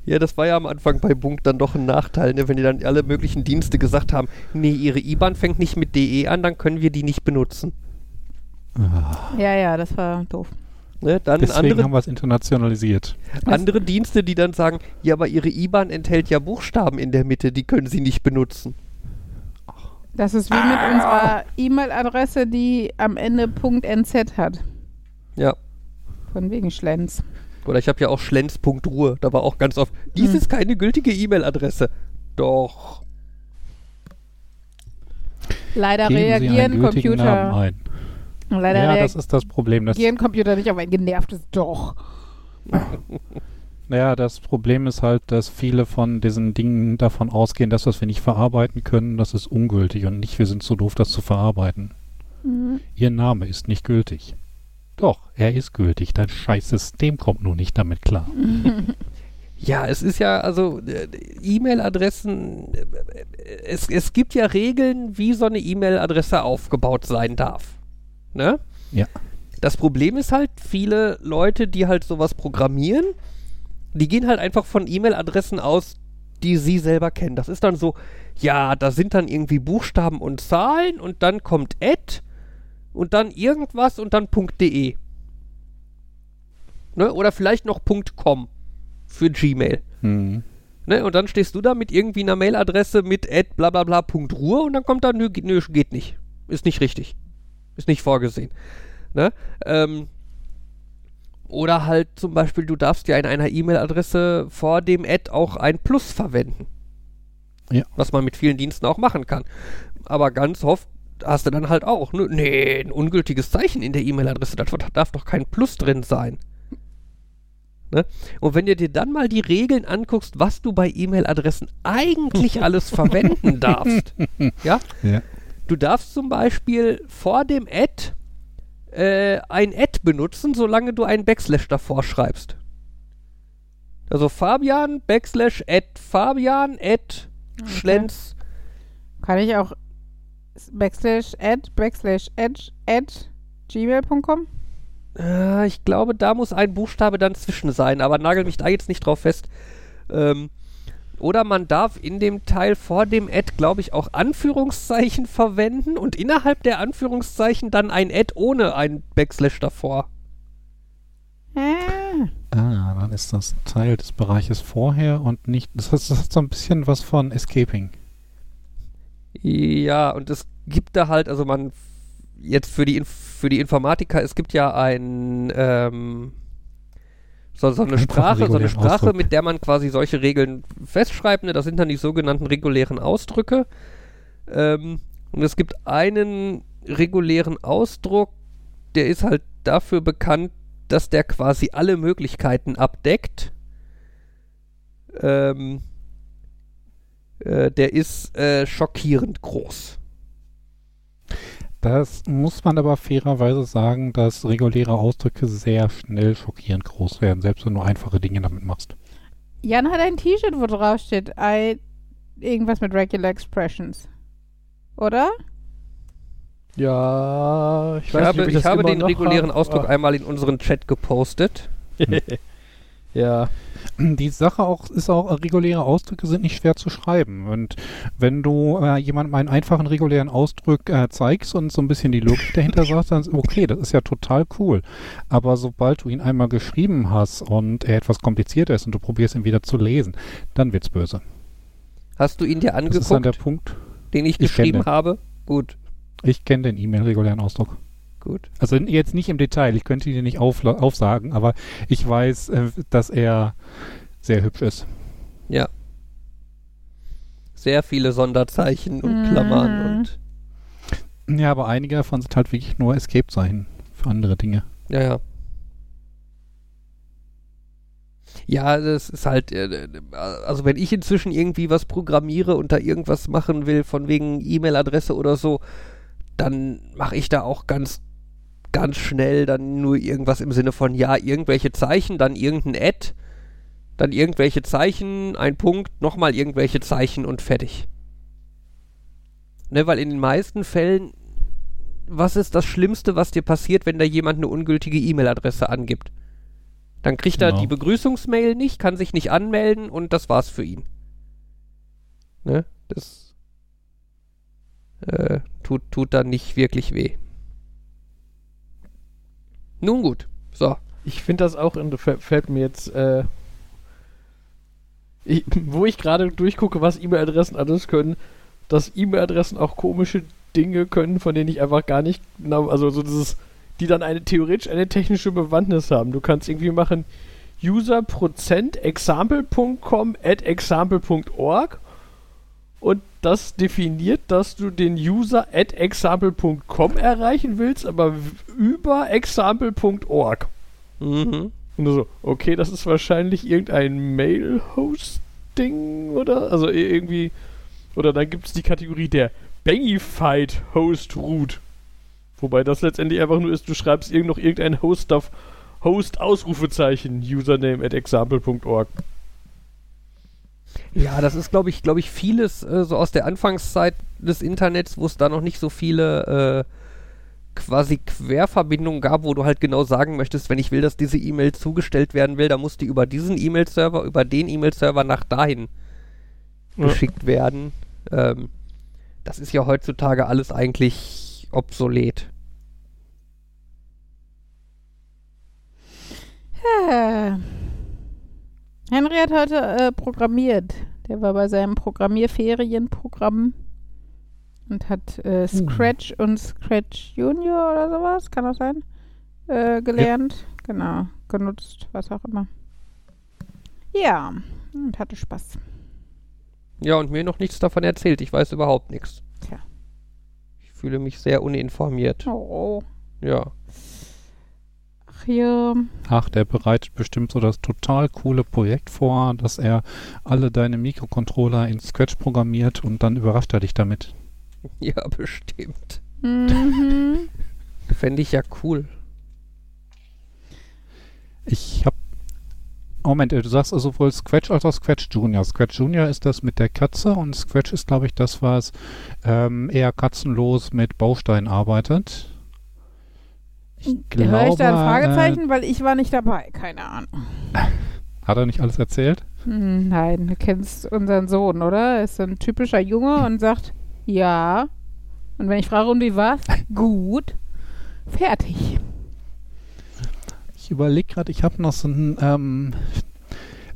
Ja, das war ja am Anfang bei Bunk dann doch ein Nachteil, ne? wenn die dann alle möglichen Dienste gesagt haben, nee, ihre IBAN fängt nicht mit DE an, dann können wir die nicht benutzen. Ah, Ja, ja, das war doof. Ne? Dann Deswegen andere, haben wir es internationalisiert. andere Dienste, die dann sagen, ja, aber ihre IBAN enthält ja Buchstaben in der Mitte, die können sie nicht benutzen. Das ist wie mit unserer E-Mail-Adresse, die am Ende .nz hat. Ja. Von wegen Schlenz. Oder ich habe ja auch schlenz.ruhe, da war auch ganz oft, dies Hm. ist keine gültige E-Mail-Adresse. Doch. Leider Geben Sie reagieren einen gültigen Namen Computer. Leider Ja, das ist das Problem. Das, reagieren Computer nicht auf ein genervtes Doch. naja, das Problem ist halt, dass viele von diesen Dingen davon ausgehen, dass was wir nicht verarbeiten können, das ist ungültig und nicht, wir sind so doof, das zu verarbeiten. Mhm. Ihr Name ist nicht gültig. Doch, er ist gültig. Dein scheiß System kommt nur nicht damit klar. Ja, es ist ja, also äh, E-Mail-Adressen, äh, es, es gibt ja Regeln, wie so eine E-Mail-Adresse aufgebaut sein darf. Ne? Ja. Das Problem ist halt, viele Leute, die halt sowas programmieren, die gehen halt einfach von E-Mail-Adressen aus, die sie selber kennen. Das ist dann so, ja, da sind dann irgendwie Buchstaben und Zahlen und dann kommt Ad und dann irgendwas und dann .de. Ne? Oder vielleicht noch .com für Gmail. Hm. Ne? Und dann stehst du da mit irgendwie einer Mailadresse mit ad bla bla bla Punkt Ruhr und dann kommt da, nö, nö, geht nicht. Ist nicht richtig. Ist nicht vorgesehen. Ne? Ähm, oder halt zum Beispiel, du darfst ja in einer E-Mail-Adresse vor dem Ad auch ein Plus verwenden. Ja. Was man mit vielen Diensten auch machen kann. Aber ganz oft hast du dann halt auch, ne, nee, ein ungültiges Zeichen in der E-Mail-Adresse, da darf doch kein Plus drin sein. Ne? Und wenn du dir dann mal die Regeln anguckst, was du bei E-Mail-Adressen eigentlich alles verwenden darfst, ja, Ja. Du darfst zum Beispiel vor dem Ad äh, ein Ad benutzen, solange du einen Backslash davor schreibst. Also Fabian, Backslash, Ad, Fabian, Ad, Schlenz. Kann ich auch backslash add backslash edge add gmail.com? Äh, ich glaube, da muss ein Buchstabe dann zwischen sein, aber nagel mich da jetzt nicht drauf fest. Ähm, oder man darf in dem Teil vor dem Ad, glaube ich, auch Anführungszeichen verwenden und innerhalb der Anführungszeichen dann ein Ad ohne ein Backslash davor. Ah, Ah, dann ist das Teil des Bereiches vorher und nicht. Das, heißt, das hat so ein bisschen was von Escaping. Ja, und es gibt da halt, also man jetzt für die Inf für die Informatiker, es gibt ja ein ähm, so, so eine Sprache, so eine Sprache, Ausdruck. mit der man quasi solche Regeln festschreibt. Ne? Das sind dann die sogenannten regulären Ausdrücke. Ähm, und es gibt einen regulären Ausdruck, der ist halt dafür bekannt, dass der quasi alle Möglichkeiten abdeckt. Ähm, äh, der ist äh, schockierend groß. Das muss man aber fairerweise sagen, dass reguläre Ausdrücke sehr schnell schockierend groß werden, selbst wenn du einfache Dinge damit machst. Jan hat ein T-Shirt, wo drauf steht, I, irgendwas mit Regular Expressions. oder? Ja, ich, Ich weiß habe, nicht, ob ich, ich das habe immer den noch regulären habe. Ausdruck Ah. einmal in unseren Chat gepostet. ja. Die Sache auch ist auch, reguläre Ausdrücke sind nicht schwer zu schreiben. Und wenn du äh, jemandem einen einfachen regulären Ausdruck äh, zeigst und so ein bisschen die Logik dahinter sagst, dann ist okay, das ist ja total cool. Aber sobald du ihn einmal geschrieben hast und er etwas komplizierter ist und du probierst ihn wieder zu lesen, dann wird's böse. Hast du ihn dir Das ist dann der angeguckt, Punkt. den ich Ich geschrieben habe? Gut, Ich kenne den E-Mail-regulären Ausdruck. Gut. Also jetzt nicht im Detail, ich könnte ihn dir nicht aufla- aufsagen, aber ich weiß, äh, dass er sehr hübsch ist. Ja. Sehr viele Sonderzeichen und Mhm. Klammern und Ja, aber einige davon sind halt wirklich nur Escape-Zeichen für andere Dinge. ja, ja. Ja, das ist halt, äh, also wenn ich inzwischen irgendwie was programmiere und da irgendwas machen will, von wegen E-Mail-Adresse oder so, dann mache ich da auch ganz, ganz schnell dann nur irgendwas im Sinne von, ja, irgendwelche Zeichen, dann irgendein Add, dann irgendwelche Zeichen, ein Punkt, nochmal irgendwelche Zeichen und fertig. Ne, weil in den meisten Fällen, was ist das Schlimmste, was dir passiert, wenn da jemand eine ungültige E-Mail-Adresse angibt? Dann kriegt er Genau. die Begrüßungsmail nicht, kann sich nicht anmelden und das war's für ihn. Ne? Das äh, tut, tut dann nicht wirklich weh. Nun gut. So. Ich finde das auch, in, fä- fällt mir jetzt, äh, ich, wo ich gerade durchgucke, was E-Mail-Adressen alles können, dass E-Mail-Adressen auch komische Dinge können, von denen ich einfach gar nicht genau, also so dieses, die dann eine theoretisch eine technische Bewandtnis haben. Du kannst irgendwie machen user.example.com at example.org und das definiert, dass du den User at example.com erreichen willst, aber über example.org. Mhm. Und so, okay, das ist wahrscheinlich irgendein Mail-Hosting oder? Also irgendwie. Oder dann gibt es die Kategorie der Bangified Host Root. Wobei das letztendlich einfach nur ist, du schreibst irgend noch irgendein Host auf Host Ausrufezeichen Username at example.org. Ja, das ist, glaube ich, glaube ich, vieles äh, so aus der Anfangszeit des Internets, wo es da noch nicht so viele äh, quasi Querverbindungen gab, wo du halt genau sagen möchtest, wenn ich will, dass diese E-Mail zugestellt werden will, dann muss die über diesen E-Mail-Server, über den E-Mail-Server nach dahin Ja. geschickt werden. Ähm, das ist ja heutzutage alles eigentlich obsolet. Äh. Henry hat heute äh, programmiert. Der war bei seinem Programmierferienprogramm und hat äh, Scratch und Scratch Junior oder sowas, kann das sein, äh, gelernt. Genau, genutzt, was auch immer. Ja, und hatte Spaß. Ja, und mir noch nichts davon erzählt. Ich weiß überhaupt nichts. Tja. Ich fühle mich sehr uninformiert. Oh, Ja. Ach ja. Ach, der bereitet bestimmt so das total coole Projekt vor, dass er alle deine Mikrocontroller in Scratch programmiert und dann überrascht er dich damit. Ja, bestimmt. Mhm. Fände ich ja cool. Ich hab. Moment, du sagst also sowohl Scratch als auch Scratch Junior. Scratch Junior ist das mit der Katze und Scratch ist, glaube ich, das, was ähm, eher katzenlos mit Bausteinen arbeitet. Ich Höre ich da ein glaube, Fragezeichen, weil ich war nicht dabei, keine Ahnung. Äh, hat er nicht alles erzählt? Hm, Nein, du kennst unseren Sohn, oder? Er ist so ein typischer Junge und sagt, ja. Und wenn ich frage, und wie war's? Gut. Fertig. Ich überlege gerade, ich habe noch so ein, ähm,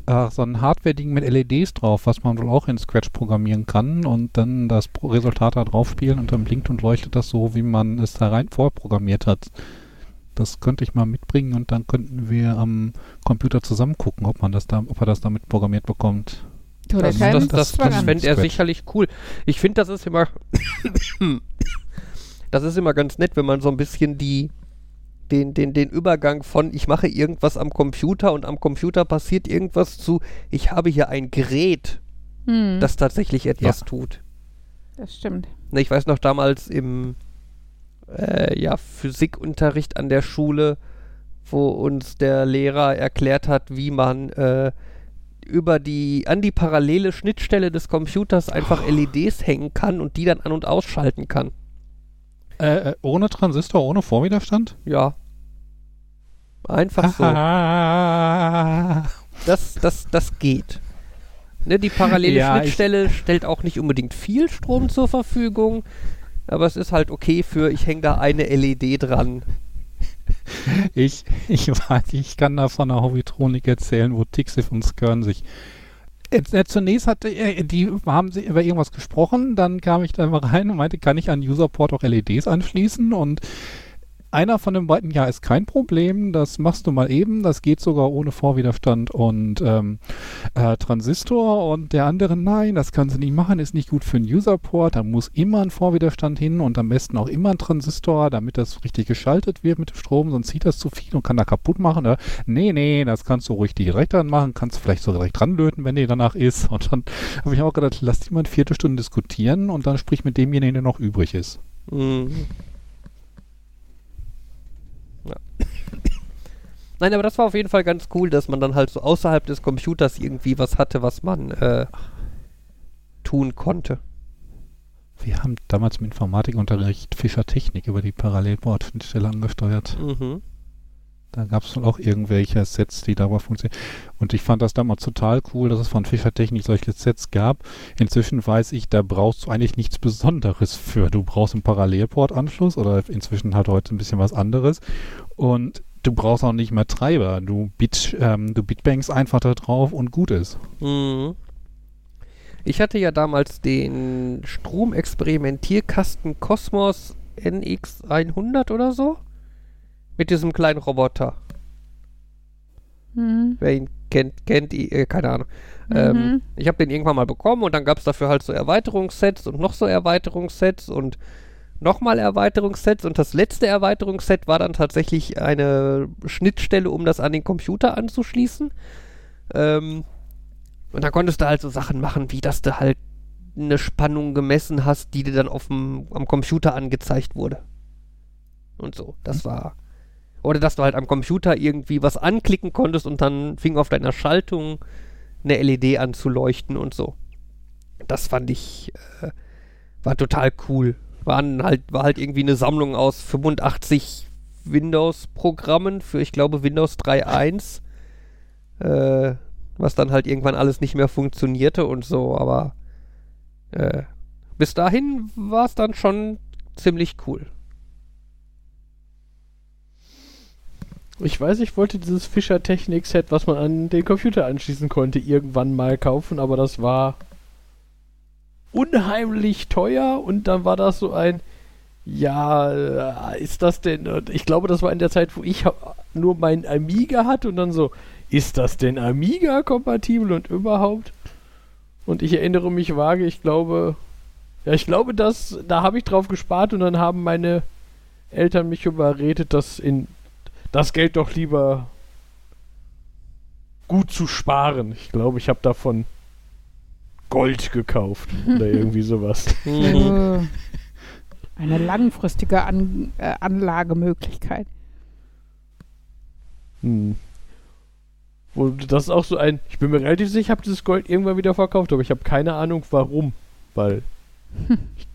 äh, so ein Hardware-Ding mit LEDs drauf, was man wohl auch in Scratch programmieren kann und dann das Pro Resultat da drauf spielen und dann blinkt und leuchtet das so, wie man es da rein vorprogrammiert hat. Das könnte ich mal mitbringen und dann könnten wir am Computer zusammen gucken, ob man das da, ob er das damit programmiert bekommt. Du, der Das, das, das, das an. fände er sicherlich cool. Ich finde, das ist immer. das ist immer ganz nett, wenn man so ein bisschen die. Den, den, den Übergang von ich mache irgendwas am Computer und am Computer passiert irgendwas zu ich habe hier ein Gerät, Hm, das tatsächlich etwas Ja. tut. das stimmt. Ne, Ich weiß noch damals im äh, ja, Physikunterricht an der Schule, wo uns der Lehrer erklärt hat, wie man äh, über die, an die parallele Schnittstelle des Computers einfach LEDs hängen kann und die dann an- und ausschalten kann. Äh, äh, ohne Transistor, ohne Vorwiderstand? Ja. Einfach so. Das, das, das geht. Ne, die parallele Ja, Schnittstelle stellt auch nicht unbedingt viel Strom zur Verfügung, aber es ist halt okay für, ich hänge da eine LED dran. Ich, ich weiß, ich kann da von der Hobbytronik erzählen, wo Tixif und Skern sich. Äh, zunächst hatte äh, die haben sie über irgendwas gesprochen, dann kam ich da mal rein und meinte, kann ich an Userport auch LEDs anschließen? Und einer von den beiden, ja, ist kein Problem, das machst du mal eben, das geht sogar ohne Vorwiderstand und ähm, äh, Transistor und der andere, nein, das kannst du nicht machen, ist nicht gut für einen Userport, da muss immer ein Vorwiderstand hin und am besten auch immer ein Transistor, damit das richtig geschaltet wird mit dem Strom, sonst zieht das zu viel und kann da kaputt machen. Äh, nee, nee, das kannst du ruhig direkt dran machen, kannst vielleicht sogar direkt dran löten, wenn die danach ist. Und dann habe ich auch gedacht, lass die mal eine Viertelstunde diskutieren und dann sprich mit demjenigen, der noch übrig ist. Mhm. Nein, aber das war auf jeden Fall ganz cool, dass man dann halt so außerhalb des Computers irgendwie was hatte, was man äh, tun konnte. Wir haben damals im Informatikunterricht Fischer Technik über die Parallelbordschnittstelle angesteuert. Mhm. Da gab es wohl auch irgendwelche Sets, die dabei funktionieren. Und ich fand das damals total cool, dass es von Fischer Technik solche Sets gab. Inzwischen weiß ich, da brauchst du eigentlich nichts Besonderes für. Du brauchst einen Parallelportanschluss oder inzwischen halt heute ein bisschen was anderes. Und du brauchst auch nicht mehr Treiber. Du, bit, ähm, du bitbankst einfach da drauf und gut ist. Mhm. Ich hatte ja damals den Stromexperimentierkasten Cosmos NX100 oder so. Mit diesem kleinen Roboter. Mhm. Wer ihn kennt, kennt ihn, äh, keine Ahnung. Ähm, Mhm. ich habe den irgendwann mal bekommen und dann gab es dafür halt so Erweiterungssets und noch so Erweiterungssets und nochmal Erweiterungssets und das letzte Erweiterungsset war dann tatsächlich eine Schnittstelle, um das an den Computer anzuschließen. Ähm, und da konntest du halt so Sachen machen, wie dass du halt eine Spannung gemessen hast, die dir dann auf dem, am Computer angezeigt wurde. Und so, das war. Oder dass du halt am Computer irgendwie was anklicken konntest und dann fing auf deiner Schaltung eine LED an zu leuchten und so. Das fand ich, äh, war total cool. Waren halt, war halt irgendwie eine Sammlung aus 85 Windows-Programmen für, ich glaube, Windows 3.1, äh, was dann halt irgendwann alles nicht mehr funktionierte und so, aber äh, bis dahin war es dann schon ziemlich cool. Ich weiß, ich wollte dieses Fischer Technik Set, was man an den Computer anschließen konnte, irgendwann mal kaufen, aber das war unheimlich teuer und dann war das so ein ja, äh, ist das denn und ich glaube, das war in der Zeit, wo ich nur mein Amiga hatte und dann so ist das denn Amiga kompatibel und überhaupt? Und ich erinnere mich vage, ich glaube ja, ich glaube, dass da habe ich drauf gespart und dann haben meine Eltern mich überredet, das in das Geld doch lieber gut zu sparen. Ich glaube, ich habe davon Gold gekauft oder irgendwie sowas. Mhm. Eine langfristige An äh, Anlagemöglichkeit. Hm. Wo das ist auch so ein, ich bin mir relativ sicher, ich habe dieses Gold irgendwann wieder verkauft, aber ich habe keine Ahnung warum, weil ich,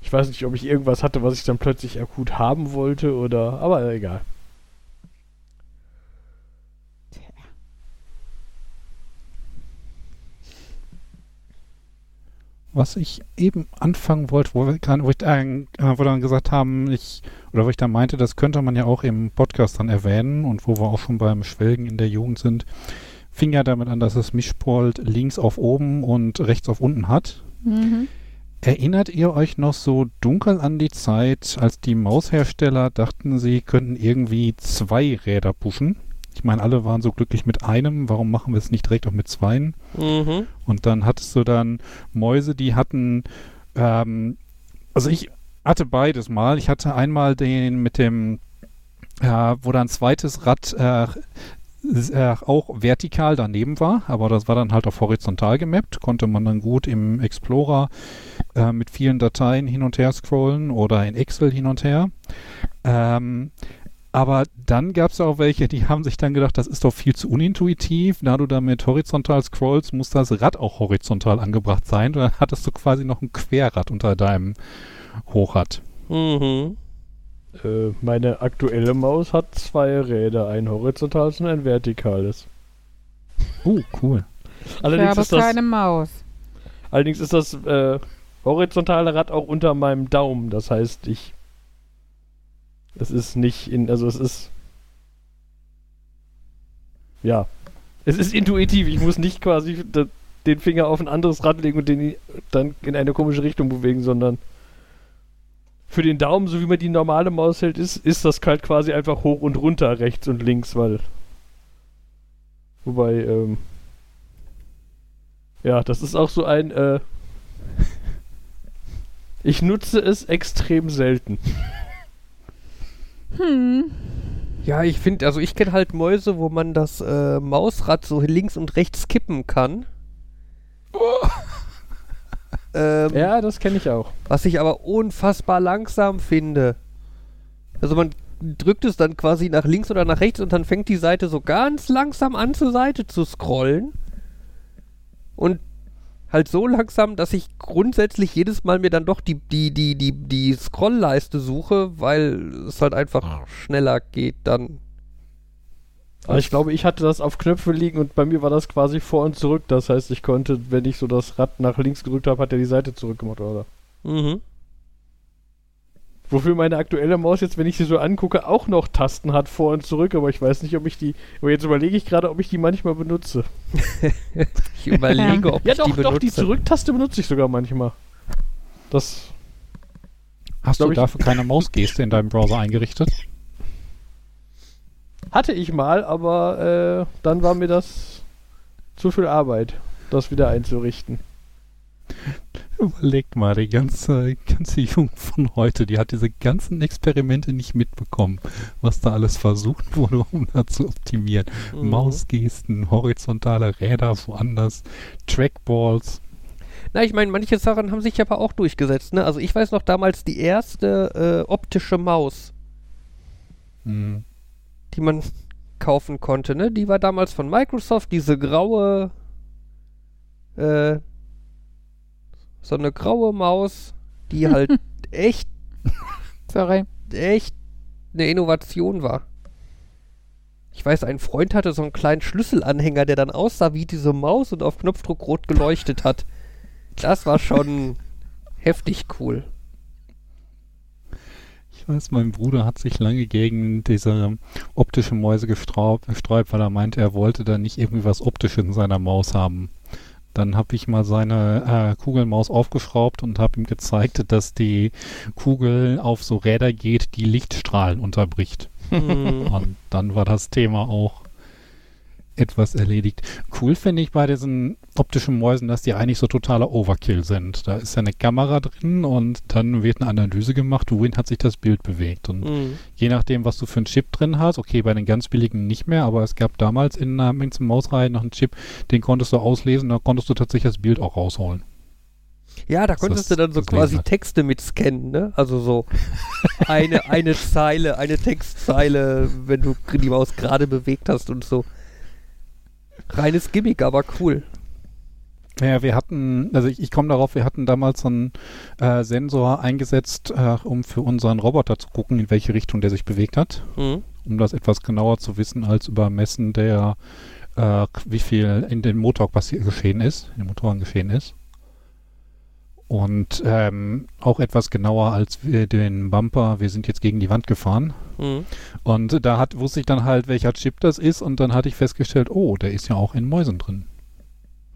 ich weiß nicht, ob ich irgendwas hatte, was ich dann plötzlich akut haben wollte oder, aber egal. Was ich eben anfangen wollte, wo wir, wo, ich, äh, wo dann gesagt haben, ich, oder wo ich da meinte, das könnte man ja auch im Podcast dann erwähnen und wo wir auch schon beim Schwelgen in der Jugend sind, fing ja damit an, dass es Mischpult links auf oben und rechts auf unten hat. Mhm. Erinnert ihr euch noch so dunkel an die Zeit, als die Maushersteller dachten, sie könnten irgendwie zwei Räder pushen? Ich meine, alle waren so glücklich mit einem, warum machen wir es nicht direkt auch mit zweien? Mhm. Und dann hattest du dann Mäuse, die hatten, ähm, also ich hatte beides mal. Ich hatte einmal den mit dem, äh, wo dann ein zweites Rad äh, äh, auch vertikal daneben war, aber das war dann halt auf horizontal gemappt, konnte man dann gut im Explorer äh, mit vielen Dateien hin und her scrollen oder in Excel hin und her. Ähm, Aber dann gab es auch welche, die haben sich dann gedacht, das ist doch viel zu unintuitiv. Da du damit horizontal scrollst, muss das Rad auch horizontal angebracht sein. Und dann hattest du quasi noch ein Querrad unter deinem Hochrad. Mhm. Äh, meine aktuelle Maus hat zwei Räder, ein horizontales und ein vertikales. Oh, cool. Ich Allerdings habe ist das, keine Maus. allerdings ist das äh, horizontale Rad auch unter meinem Daumen. Das heißt, ich. Es ist nicht in. Also, es ist. Ja. Es ist intuitiv. Ich muss nicht quasi den Finger auf ein anderes Rad legen und den dann in eine komische Richtung bewegen, sondern. Für den Daumen, so wie man die normale Maus hält, ist, ist das halt quasi einfach hoch und runter, rechts und links, weil. Wobei, ähm. Ja, das ist auch so ein, äh. Ich nutze es extrem selten. Hm. Ja, ich finde, also ich kenne halt Mäuse, wo man das äh, Mausrad so links und rechts kippen kann. ähm, Ja, das kenne ich auch. Was ich aber unfassbar langsam finde. Also man drückt es dann quasi nach links oder nach rechts und dann fängt die Seite so ganz langsam an zur Seite zu scrollen. Und halt so langsam, dass ich grundsätzlich jedes Mal mir dann doch die, die, die, die, die Scrollleiste suche, weil es halt einfach schneller geht dann. Aber ich glaube, ich hatte das auf Knöpfe liegen und bei mir war das quasi vor und zurück. Das heißt, ich konnte, wenn ich so das Rad nach links gedrückt habe, hat er die Seite zurückgemacht, oder? Mhm. Wofür meine aktuelle Maus jetzt, wenn ich sie so angucke, auch noch Tasten hat vor und zurück, aber ich weiß nicht, ob ich die. Aber jetzt überlege ich gerade, ob ich die manchmal benutze. Ich überlege, ob ja, ich doch, die benutze. doch, die Zurücktaste benutze ich sogar manchmal. Das. Hast du dafür keine Mausgeste in deinem Browser eingerichtet? Hatte ich mal, aber äh, dann war mir das zu viel Arbeit, das wieder einzurichten. Überlegt mal, die ganze, ganze Jugend von heute, die hat diese ganzen Experimente nicht mitbekommen, was da alles versucht wurde, um das zu optimieren. Mhm. Mausgesten, horizontale Räder woanders, Trackballs. Na, ich meine, manche Sachen haben sich aber auch durchgesetzt. Ne? Also ich weiß noch damals die erste äh, optische Maus, Hm. die man kaufen konnte. Ne? Die war damals von Microsoft, diese graue, äh, so eine graue Maus, die halt echt, Sorry. echt eine Innovation war. Ich weiß, ein Freund hatte so einen kleinen Schlüsselanhänger, der dann aussah wie diese Maus und auf Knopfdruck rot geleuchtet hat. Das war schon heftig cool. Ich weiß, mein Bruder hat sich lange gegen diese optische Mäuse gestraubt, gesträubt, weil er meinte, er wollte da nicht irgendwie was Optisches in seiner Maus haben. Dann habe ich mal seine äh, Kugelmaus aufgeschraubt und habe ihm gezeigt, dass die Kugel auf so Räder geht, die Lichtstrahlen unterbricht. Hm. Und dann war das Thema auch etwas erledigt. Cool finde ich bei diesen optischen Mäusen, dass die eigentlich so totaler Overkill sind. Da ist ja eine Kamera drin und dann wird eine Analyse gemacht, wohin hat sich das Bild bewegt. Und Hm. je nachdem, was du für einen Chip drin hast, okay, bei den ganz billigen nicht mehr, aber es gab damals in einer Münzen Mausreihe noch einen Chip, den konntest du auslesen, da konntest du tatsächlich das Bild auch rausholen. Ja, da Das- konntest du dann so quasi hat. Texte mit scannen, ne? Also so eine, eine Zeile, eine Textzeile, wenn du die Maus gerade bewegt hast und so. Reines Gimmick, aber cool. Ja, wir hatten, also ich, ich komme darauf, wir hatten damals so einen äh, Sensor eingesetzt, äh, um für unseren Roboter zu gucken, in welche Richtung der sich bewegt hat. Mhm. um das etwas genauer zu wissen als über Messen der, äh, wie viel in den Motor geschehen ist, in den Motoren geschehen ist. Und ähm, auch etwas genauer als wir den Bumper, wir sind jetzt gegen die Wand gefahren. Mhm. Und da hat, wusste ich dann halt, welcher Chip das ist und dann hatte ich festgestellt, oh, der ist ja auch in Mäusen drin.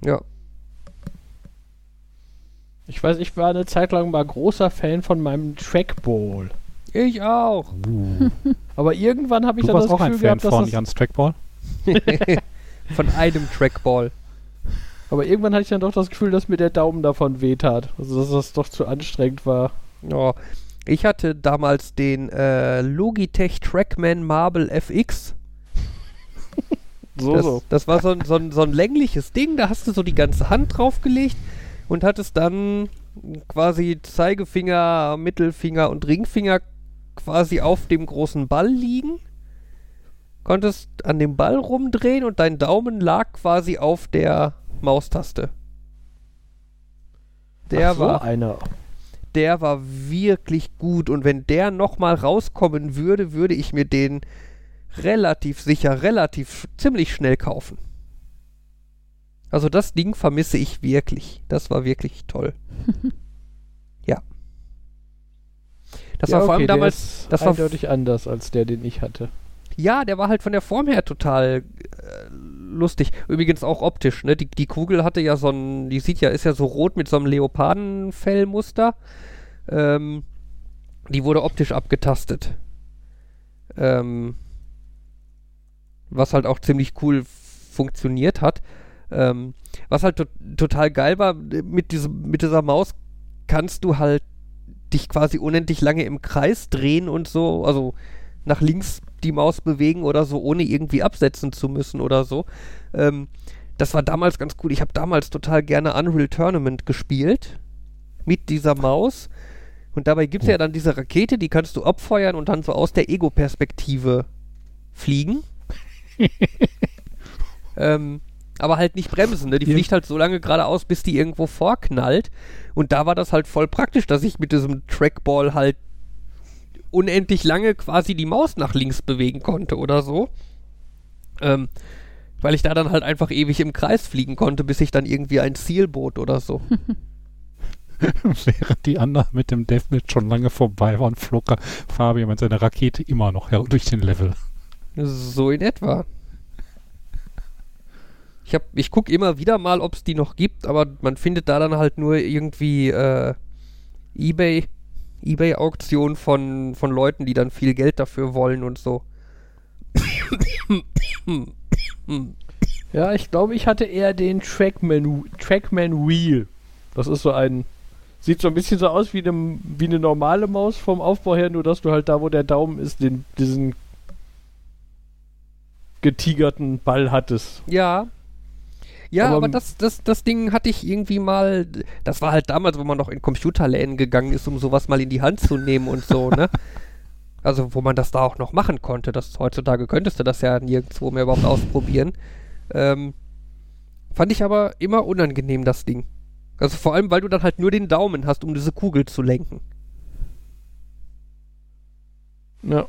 Ja. Ich weiß, ich war eine Zeit lang mal großer Fan von meinem Trackball. Ich auch. Uh. Aber irgendwann habe ich Du dann warst das auch ein Gefühl Fan gehabt, dass von das, Jans Trackball? Von einem Trackball. Aber irgendwann hatte ich dann doch das Gefühl, dass mir der Daumen davon wehtat. Also dass das doch zu anstrengend war. Ja. Ich hatte damals den äh, Logitech Trackman Marble FX. So, das, so. das war so ein, so, ein, so ein längliches Ding, da hast du so die ganze Hand draufgelegt und hattest dann quasi Zeigefinger, Mittelfinger und Ringfinger quasi auf dem großen Ball liegen, konntest an dem Ball rumdrehen und dein Daumen lag quasi auf der Maustaste. Der Ach so, war einer. der war wirklich gut und wenn der nochmal rauskommen würde, würde ich mir den relativ sicher, relativ ziemlich schnell kaufen. Also das Ding vermisse ich wirklich. Das war wirklich toll. ja. Das ja, war vor allem okay, der damals, das war eindeutig anders als der, den ich hatte. ja, der war halt von der Form her total äh, lustig. Übrigens auch optisch, ne? Die, die Kugel hatte ja so ein, die sieht ja, ist ja so rot mit so einem Leopardenfellmuster. Ähm, die wurde optisch abgetastet. Ähm, was halt auch ziemlich cool funktioniert hat. Ähm, was halt to total geil war, mit, diesem, mit dieser Maus kannst du halt dich quasi unendlich lange im Kreis drehen und so, also nach links die Maus bewegen oder so, ohne irgendwie absetzen zu müssen oder so. Ähm, das war damals ganz cool. Ich habe damals total gerne Unreal Tournament gespielt mit dieser Maus. Und dabei gibt es ja dann diese Rakete, die kannst du abfeuern und dann so aus der Ego-Perspektive fliegen. ähm, aber halt nicht bremsen, ne? Die Ja. fliegt halt so lange geradeaus, bis die irgendwo vorknallt. Und da war das halt voll praktisch, dass ich mit diesem Trackball halt unendlich lange quasi die Maus nach links bewegen konnte oder so. Ähm, weil ich da dann halt einfach ewig im Kreis fliegen konnte, bis ich dann irgendwie ein Ziel bot oder so. Während die anderen mit dem Deathmatch schon lange vorbei waren, flog Fabian mit seiner Rakete immer noch her durch den Level. So in etwa. Ich, hab, ich gucke immer wieder mal, ob es die noch gibt, aber man findet da dann halt nur irgendwie äh, Ebay, Ebay-Auktionen von, von Leuten, die dann viel Geld dafür wollen und so. Ja, ich glaube, ich hatte eher den Trackman, Trackman Wheel. Das ist so ein. Sieht so ein bisschen so aus wie, einem, wie eine normale Maus vom Aufbau her, nur dass du halt da, wo der Daumen ist, den, diesen getigerten Ball hattest. Ja. Ja, Aber aber, das, das, das Ding hatte ich irgendwie mal, das war halt damals, wo man noch in Computerläden gegangen ist, um sowas mal in die Hand zu nehmen und so, ne? Also, wo man das da auch noch machen konnte. Das, heutzutage könntest du das ja nirgendwo mehr überhaupt ausprobieren. Ähm, fand ich aber immer unangenehm, das Ding. Also vor allem, weil du dann halt nur den Daumen hast, um diese Kugel zu lenken. Ja.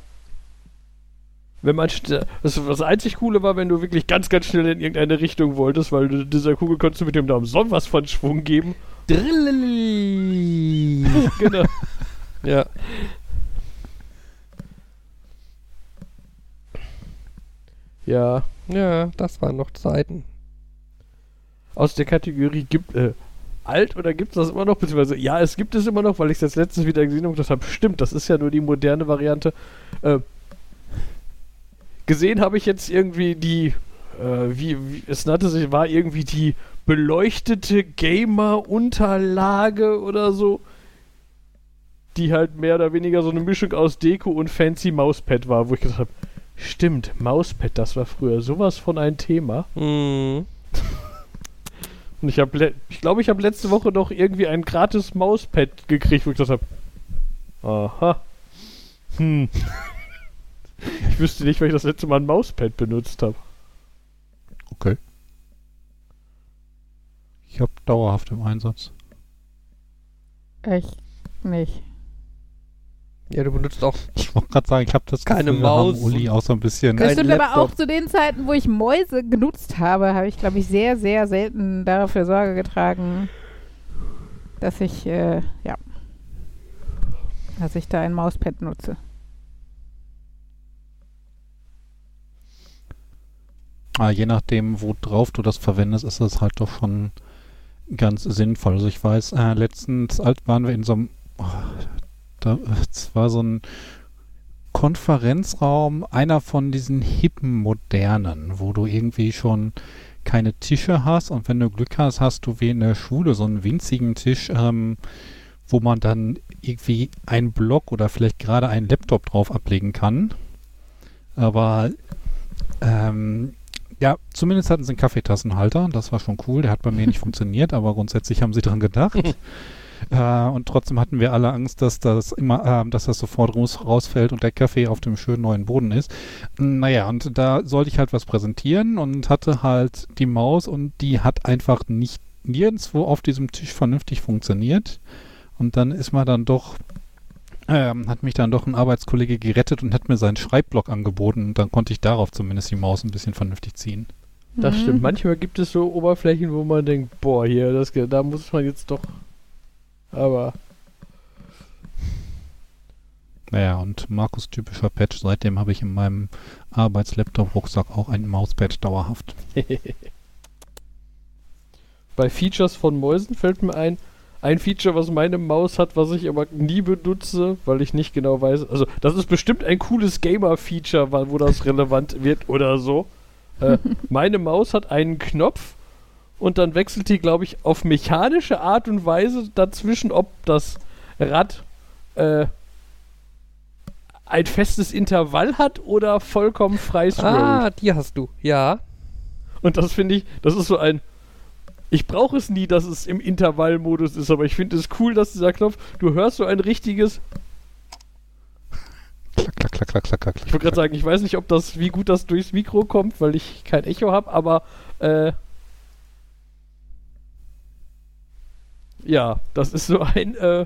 Wenn man das, das einzig Coole war, wenn du wirklich ganz, ganz schnell in irgendeine Richtung wolltest, weil du dieser Kugel konntest du mit dem Daumen so was von Schwung geben. Drillili. genau. ja. Ja. Ja, das waren noch Zeiten. Aus der Kategorie gibt äh, alt oder gibt es das immer noch? Beziehungsweise ja, es gibt es immer noch, weil ich es jetzt letztens wieder gesehen habe und gedacht habe, stimmt, das ist ja nur die moderne Variante. Äh, gesehen habe ich jetzt irgendwie die, äh, wie, wie es nannte sich, war irgendwie die beleuchtete Gamer-Unterlage oder so, die halt mehr oder weniger so eine Mischung aus Deko und fancy Mauspad war, wo ich gedacht habe, stimmt, Mauspad, das war früher sowas von ein Thema. Mhm. Und ich habe, ich glaube, ich habe letzte Woche noch irgendwie ein gratis Mauspad gekriegt, wo ich gesagt habe, aha, hm. ich wüsste nicht, weil ich das letzte Mal ein Mauspad benutzt habe. Okay. Ich habe dauerhaft im Einsatz. Echt nicht. Ja, du benutzt auch Ich wollte gerade sagen, ich habe das Keine Gefühl, wir haben Maus Uli auch so ein bisschen. Das stimmt aber auch zu den Zeiten, wo ich Mäuse genutzt habe, habe ich, glaube ich, sehr, sehr selten dafür Sorge getragen, dass ich, äh, ja, dass ich da ein Mauspad nutze. Ah, je nachdem, worauf du das verwendest, ist das halt doch schon ganz sinnvoll. Also ich weiß, äh, letztens alt waren wir in so einem, oh, da, es war so ein Konferenzraum, einer von diesen hippen modernen, wo du irgendwie schon keine Tische hast und wenn du Glück hast, hast du wie in der Schule so einen winzigen Tisch, ähm, wo man dann irgendwie einen Block oder vielleicht gerade einen Laptop drauf ablegen kann. Aber ähm, ja, zumindest hatten sie einen Kaffeetassenhalter. Das war schon cool. Der hat bei mir nicht funktioniert, aber grundsätzlich haben sie dran gedacht. Äh, und trotzdem hatten wir alle Angst, dass das immer, äh, dass das sofort raus, rausfällt und der Kaffee auf dem schönen neuen Boden ist. Naja, und da sollte ich halt was präsentieren und hatte halt die Maus und die hat einfach nicht nirgendwo auf diesem Tisch vernünftig funktioniert. Und dann ist man dann doch ähm, hat mich dann doch ein Arbeitskollege gerettet und hat mir seinen Schreibblock angeboten und dann konnte ich darauf zumindest die Maus ein bisschen vernünftig ziehen. Das Mhm. stimmt. Manchmal gibt es so Oberflächen, wo man denkt, boah, hier, das, da muss man jetzt doch. Aber Naja, und Markus typischer Patch, seitdem habe ich in meinem Arbeitslaptop-Rucksack auch ein Mauspad dauerhaft. bei Features von Mäusen fällt mir ein, ein Feature, was meine Maus hat, was ich aber nie benutze, weil ich nicht genau weiß. Also, das ist bestimmt ein cooles Gamer-Feature, wo das relevant wird oder so. Äh, meine Maus hat einen Knopf und dann wechselt die, glaube ich, auf mechanische Art und Weise dazwischen, ob das Rad äh, ein festes Intervall hat oder vollkommen freies. Ah, die hast du. Ja. Und das finde ich, das ist so ein. Ich brauche es nie, dass es im Intervallmodus ist, aber ich finde es cool, dass dieser Knopf, du hörst so ein richtiges. Klack, klack, klack, klack, klack, klack. Ich wollte gerade sagen, ich weiß nicht, ob das, wie gut das durchs Mikro kommt, weil ich kein Echo habe, aber äh, ja, das ist so ein. Äh,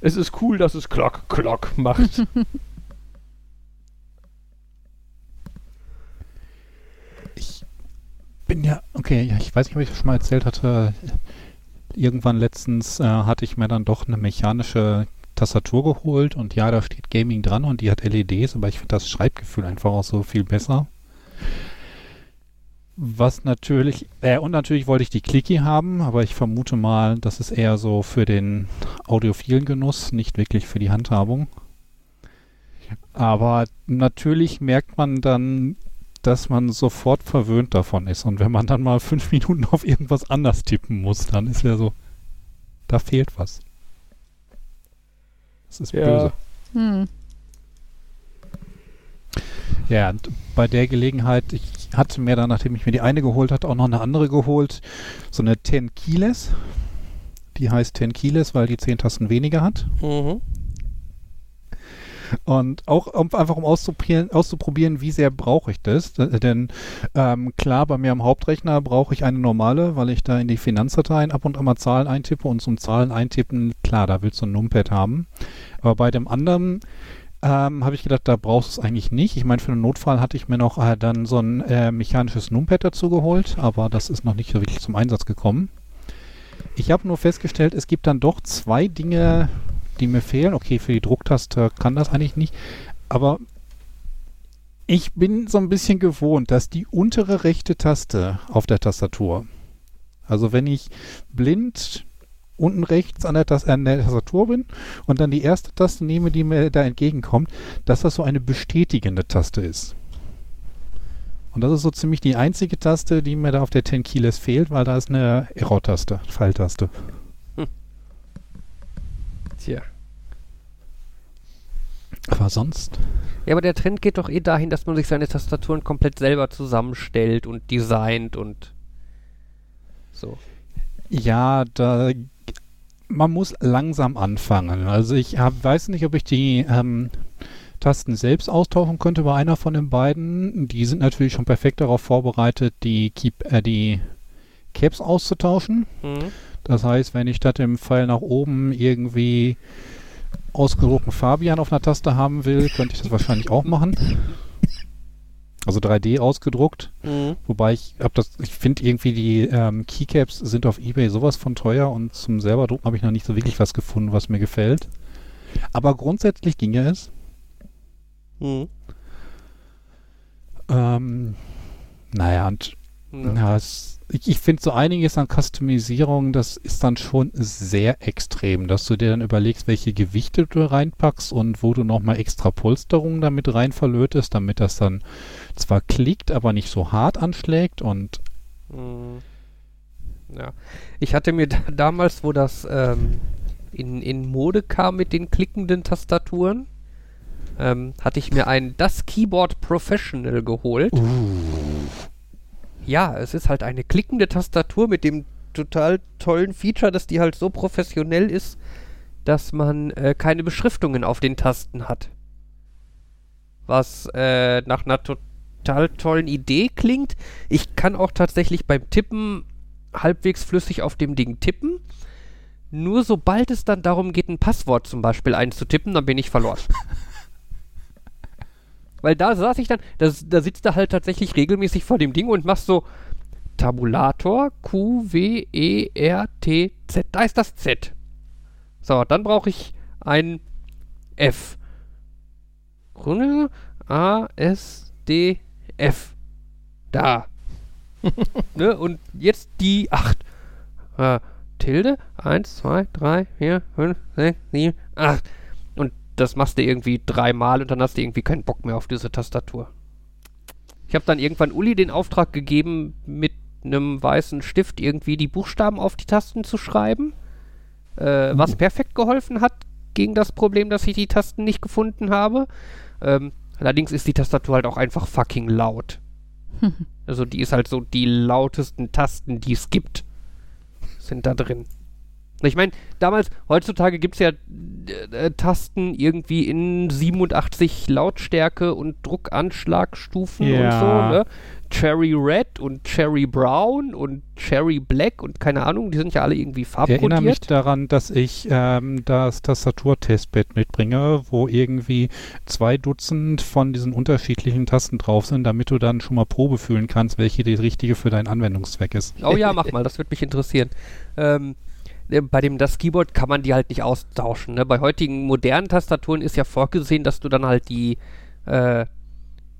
es ist cool, dass es Klock, Klock macht. bin ja, okay, ja, ich weiß nicht, ob ich das schon mal erzählt hatte. Irgendwann letztens äh, hatte ich mir dann doch eine mechanische Tastatur geholt und ja, da steht Gaming dran und die hat LEDs, aber ich finde das Schreibgefühl einfach auch so viel besser. Was natürlich, äh, und natürlich wollte ich die Clicky haben, aber ich vermute mal, das ist eher so für den audiophilen Genuss, nicht wirklich für die Handhabung. Aber natürlich merkt man dann, dass man sofort verwöhnt davon ist. Und wenn man dann mal fünf Minuten auf irgendwas anders tippen muss, dann ist ja so, da fehlt was. Das ist Ja. böse. Hm. Ja, und bei der Gelegenheit, ich hatte mir dann, nachdem ich mir die eine geholt hatte, auch noch eine andere geholt. So eine 10 Keyless. Die heißt 10 Keyless, weil die 10 Tasten weniger hat. Mhm. Und auch um, einfach um auszuprobieren, auszuprobieren, wie sehr brauche ich das. D- Denn ähm, klar, bei mir am Hauptrechner brauche ich eine normale, weil ich da in die Finanzdateien ab und an mal Zahlen eintippe und zum Zahlen eintippen, klar, da willst du ein Numpad haben. Aber bei dem anderen ähm, habe ich gedacht, da brauchst du es eigentlich nicht. Ich meine, für einen Notfall hatte ich mir noch äh, dann so ein äh, mechanisches Numpad dazu geholt, aber das ist noch nicht so wirklich zum Einsatz gekommen. Ich habe nur festgestellt, es gibt dann doch zwei Dinge, die mir fehlen. Okay, für die Drucktaste kann das eigentlich nicht. Aber ich bin so ein bisschen gewohnt, dass die untere rechte Taste auf der Tastatur, also wenn ich blind unten rechts an der, an der Tastatur bin und dann die erste Taste nehme, die mir da entgegenkommt, dass das so eine bestätigende Taste ist. Und das ist so ziemlich die einzige Taste, die mir da auf der 10 Keyless fehlt, weil da ist eine Error-Taste, Pfeiltaste. Tja. Aber sonst? Ja, aber der Trend geht doch eh dahin, dass man sich seine Tastaturen komplett selber zusammenstellt und designt und so. Ja, da man muss langsam anfangen. Also ich hab, weiß nicht, ob ich die ähm, Tasten selbst austauschen könnte bei einer von den beiden. Die sind natürlich schon perfekt darauf vorbereitet, die, Keep, äh, die Caps auszutauschen. Mhm. Das heißt, wenn ich statt dem Pfeil nach oben irgendwie ausgedruckten Fabian auf einer Taste haben will, könnte ich das wahrscheinlich auch machen. Also 3D ausgedruckt. Mhm. Wobei ich hab das, ich finde irgendwie die ähm, Keycaps sind auf Ebay sowas von teuer und zum selber drucken habe ich noch nicht so wirklich was gefunden, was mir gefällt. Aber grundsätzlich ginge es. Mhm. Ähm, naja, und Ja. ja, es, ich, ich finde so einiges an Customisierung, das ist dann schon sehr extrem, dass du dir dann überlegst, welche Gewichte du reinpackst und wo du nochmal extra Polsterungen damit rein verlötest, damit das dann zwar klickt, aber nicht so hart anschlägt und Mhm. Ja. Ich hatte mir da, damals, wo das ähm, in, in Mode kam mit den klickenden Tastaturen, ähm, hatte ich mir ein Das Keyboard Professional geholt. Ja, es ist halt eine klickende Tastatur mit dem total tollen Feature, dass die halt so professionell ist, dass man äh, keine Beschriftungen auf den Tasten hat. Was äh, nach einer total tollen Idee klingt. Ich kann auch tatsächlich beim Tippen halbwegs flüssig auf dem Ding tippen. Nur sobald es dann darum geht, ein Passwort zum Beispiel einzutippen, dann bin ich verloren. Weil da saß ich dann, das, da sitzt er halt tatsächlich regelmäßig vor dem Ding und machst so Tabulator Q, W, E, R, T, Z. Da ist das Z. So, dann brauche ich ein F. Runde A, S, D, F. Da. ne? Und jetzt die 8. Äh, Tilde. 1, 2, 3, 4, 5, 6, 7, 8. Das machst du irgendwie dreimal und dann hast du irgendwie keinen Bock mehr auf diese Tastatur. Ich habe dann irgendwann Uli den Auftrag gegeben, mit einem weißen Stift irgendwie die Buchstaben auf die Tasten zu schreiben. Äh, was perfekt geholfen hat gegen das Problem, dass ich die Tasten nicht gefunden habe. Ähm, allerdings ist die Tastatur halt auch einfach fucking laut. also die ist halt so die lautesten Tasten, die es gibt, sind da drin. Ich meine, damals, heutzutage gibt es ja äh, Tasten irgendwie in 87 Lautstärke und Druckanschlagstufen Ja. und so, ne? Cherry Red und Cherry Brown und Cherry Black und keine Ahnung, die sind ja alle irgendwie Ich erinnere mich farbkodiert. daran, dass ich ähm, das Tastaturtestbett mitbringe, wo irgendwie zwei Dutzend von diesen unterschiedlichen Tasten drauf sind, damit du dann schon mal Probe fühlen kannst, welche die richtige für deinen Anwendungszweck ist. Oh ja, mach mal, das würde mich interessieren. Ähm, äh, bei dem das Keyboard kann man die halt nicht austauschen. Ne? Bei heutigen modernen Tastaturen ist ja vorgesehen, dass du dann halt die, äh,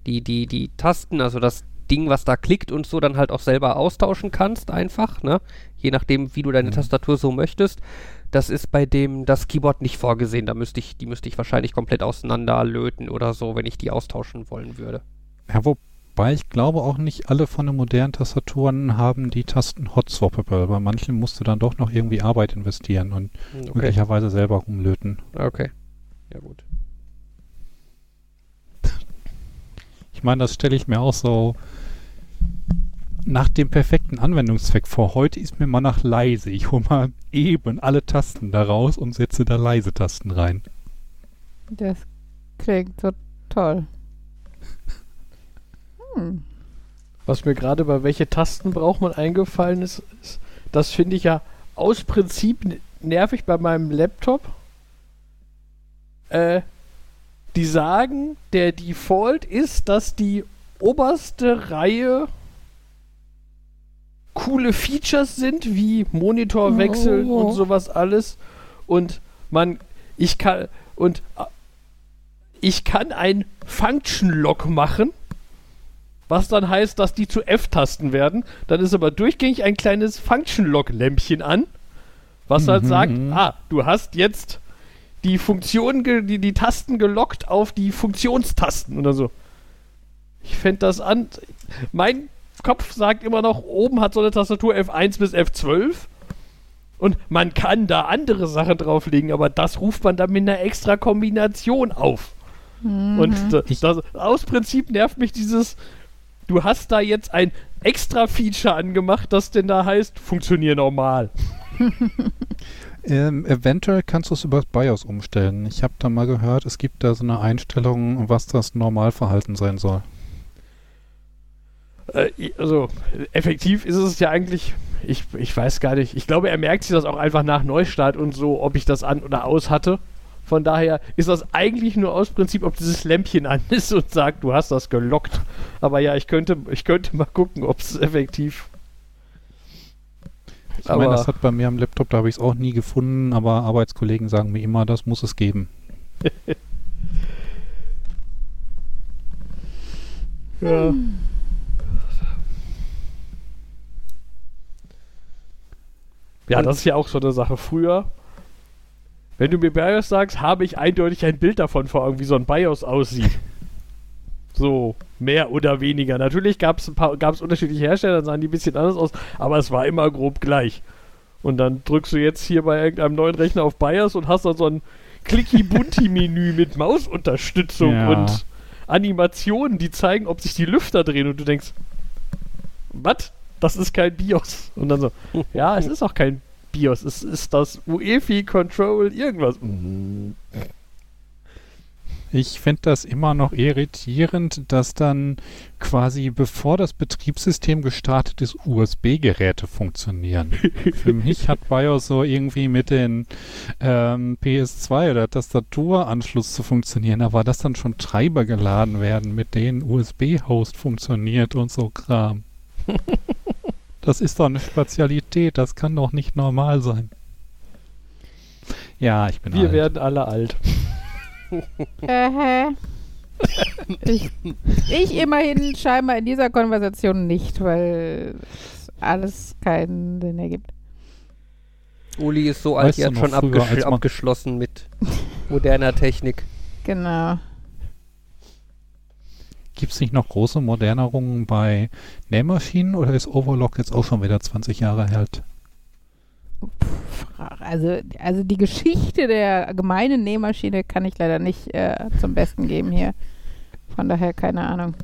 die, die, die Tasten, also das Ding, was da klickt und so, dann halt auch selber austauschen kannst, einfach, ne? Je nachdem, wie du deine Mhm. Tastatur so möchtest. Das ist bei dem das Keyboard nicht vorgesehen. Da müsste ich, die müsste ich wahrscheinlich komplett auseinanderlöten oder so, wenn ich die austauschen wollen würde. Ja, wobei ich glaube auch nicht alle von den modernen Tastaturen haben die Tasten hot swappable. Bei manchen musst du dann doch noch irgendwie Arbeit investieren und Okay. möglicherweise selber rumlöten. Okay. Ja, gut. Ich meine, das stelle ich mir auch so nach dem perfekten Anwendungszweck vor. Heute ist mir mal nach leise. Ich hole mal eben alle Tasten da raus und setze da leise Tasten rein. Das klingt so toll. Hm. Was mir gerade bei welche Tasten braucht man eingefallen ist, ist das finde ich ja aus Prinzip nervig bei meinem Laptop. Äh, die sagen, der Default ist, dass die oberste Reihe coole Features sind, wie Monitor wechseln Oh. und sowas alles. Und man, ich kann, und äh, ich kann ein Function Lock machen, was dann heißt, dass die zu F-Tasten werden. Dann ist aber durchgängig ein kleines Function Lock Lämpchen an, was halt Mhm. sagt, ah, du hast jetzt die Funktion, die, die Tasten gelockt auf die Funktionstasten oder so. Ich fände das an. Mein Kopf sagt immer noch, oben hat so eine Tastatur F1 bis F12. Und man kann da andere Sachen drauflegen, aber das ruft man dann mit einer extra Kombination auf. Und da- Ich- das, aus Prinzip nervt mich dieses, du hast da jetzt ein extra Feature angemacht, das denn da heißt, funktionier normal. Ähm, eventuell kannst du es über das BIOS umstellen. Ich habe da mal gehört, es gibt da so eine Einstellung, was das Normalverhalten sein soll. Äh, also, effektiv ist es ja eigentlich, ich, ich weiß gar nicht. Ich glaube, er merkt sich das auch einfach nach Neustart und so, ob ich das an oder aus hatte. Von daher ist das eigentlich nur aus Prinzip, ob dieses Lämpchen an ist und sagt, du hast das gelockt. Aber ja, ich könnte, ich könnte mal gucken, ob es effektiv. Ich meine, das hat bei mir am Laptop, da habe ich es auch nie gefunden, aber Arbeitskollegen sagen mir immer, das muss es geben. Ja. Ja, das ist ja auch so eine Sache. Früher, wenn du mir BIOS sagst, habe ich eindeutig ein Bild davon vor Augen, wie so ein BIOS aussieht. So, mehr oder weniger. Natürlich gab es unterschiedliche Hersteller, dann sahen die ein bisschen anders aus, aber es war immer grob gleich. Und dann drückst du jetzt hier bei irgendeinem neuen Rechner auf BIOS und hast dann so ein Clicky-Bunti-Menü mit Mausunterstützung Ja. und Animationen, die zeigen, ob sich die Lüfter drehen und du denkst, was? das ist kein BIOS. Und dann so, ja, es ist auch kein BIOS, es ist das UEFI Control irgendwas. Mhm. Ich finde das immer noch irritierend, dass dann quasi bevor das Betriebssystem gestartet ist, USB-Geräte funktionieren. Für mich hat BIOS so irgendwie mit den ähm, PS2 oder Tastaturanschluss zu funktionieren, aber dass dann schon Treiber geladen werden, mit denen USB-Host funktioniert und so Kram. Das ist doch eine Spezialität, das kann doch nicht normal sein. Ja, ich bin Wir alt. werden alle alt. Äh, ich, ich immerhin scheinbar in dieser Konversation nicht, weil es alles keinen Sinn ergibt. Uli ist so alt, Weißt die du hat schon früher, abgeschlossen mit moderner Technik. Genau. Gibt es nicht noch große Modernerungen bei Nähmaschinen oder ist Overlock jetzt auch schon wieder 20 Jahre alt? Also, also die Geschichte der gemeinen Nähmaschine kann ich leider nicht äh, zum Besten geben hier. Von daher keine Ahnung.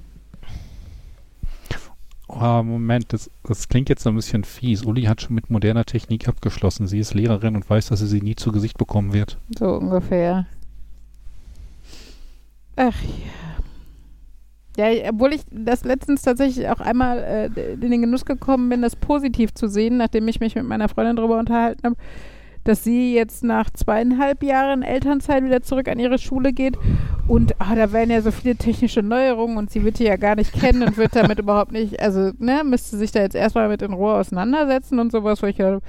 Oh, Moment, das, das klingt jetzt ein bisschen fies. Uli hat schon mit moderner Technik abgeschlossen. Sie ist Lehrerin und weiß, dass sie sie nie zu Gesicht bekommen wird. So ungefähr. Ach ja. Ja, obwohl ich das letztens tatsächlich auch einmal äh, in den Genuss gekommen bin, das positiv zu sehen, nachdem ich mich mit meiner Freundin darüber unterhalten habe, dass sie jetzt nach zweieinhalb Jahren Elternzeit wieder zurück an ihre Schule geht. Und ah, da wären ja so viele technische Neuerungen und sie wird die ja gar nicht kennen und wird damit überhaupt nicht, also, ne, müsste sich da jetzt erstmal mit in Ruhe auseinandersetzen und sowas, wo ich gedacht habe,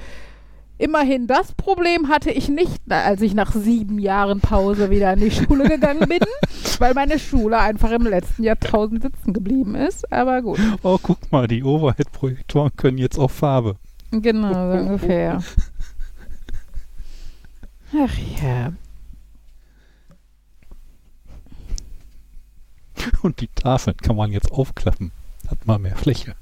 Immerhin das Problem hatte ich nicht, als ich nach sieben Jahren Pause wieder an die Schule gegangen bin, weil meine Schule einfach im letzten Jahrtausend sitzen geblieben ist. Aber gut, Oh, guck mal, die Overhead-Projektoren können jetzt auch Farbe. genau, so ungefähr. Ach ja. Und die Tafeln kann man jetzt aufklappen. Hat mal mehr Fläche.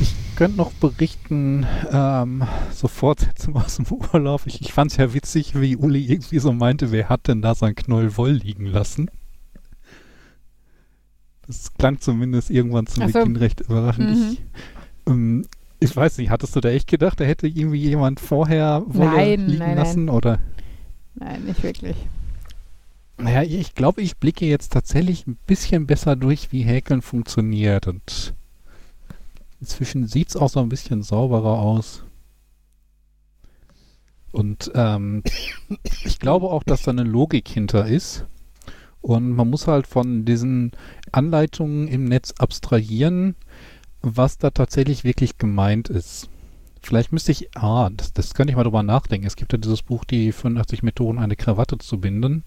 Ich könnte noch berichten, ähm, so Fortsetzung aus dem Urlaub. Ich, ich fand es ja witzig, wie Uli irgendwie so meinte, wer hat denn da sein Knoll Woll liegen lassen? Das klang zumindest irgendwann zu Ach so. Beginn recht überraschend. Mhm. Ich, ähm, ich weiß nicht, hattest du da echt gedacht, da hätte irgendwie jemand vorher Wolle Nein, liegen nein, lassen? Oder? Nein, nicht wirklich. Naja, ich glaube, ich blicke jetzt tatsächlich ein bisschen besser durch, wie Häkeln funktioniert. Und inzwischen sieht es auch so ein bisschen sauberer aus. Und ähm, ich glaube auch, dass da eine Logik hinter ist. Und man muss halt von diesen Anleitungen im Netz abstrahieren, was da tatsächlich wirklich gemeint ist. Vielleicht müsste ich, ah, das, das könnte ich mal drüber nachdenken. Es gibt ja dieses Buch, die 85 Methoden, eine Krawatte zu binden.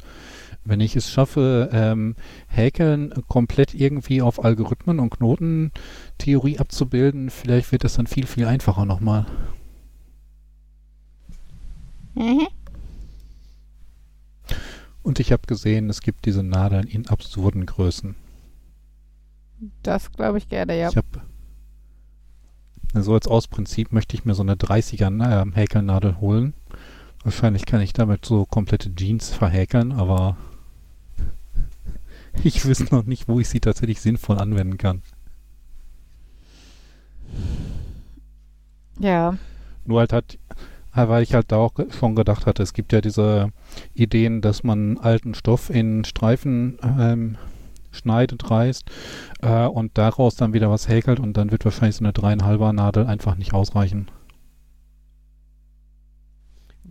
Wenn ich es schaffe, ähm, Häkeln komplett irgendwie auf Algorithmen und Knotentheorie abzubilden, vielleicht wird das dann viel, viel einfacher nochmal. Mhm. Und ich habe gesehen, es gibt diese Nadeln in absurden Größen. Das glaube ich gerne, ja. Ich habe so als Ausprinzip möchte ich mir so eine 30er Na- ähm, Häkelnadel holen. Wahrscheinlich kann ich damit so komplette Jeans verhäkeln, aber ich wüsste noch nicht, wo ich sie tatsächlich sinnvoll anwenden kann. Ja. Nur halt hat, weil ich halt da auch schon gedacht hatte, es gibt ja diese Ideen, dass man alten Stoff in Streifen ähm, schneidet, reißt äh, und daraus dann wieder was häkelt und dann wird wahrscheinlich so eine dreieinhalber Nadel einfach nicht ausreichen.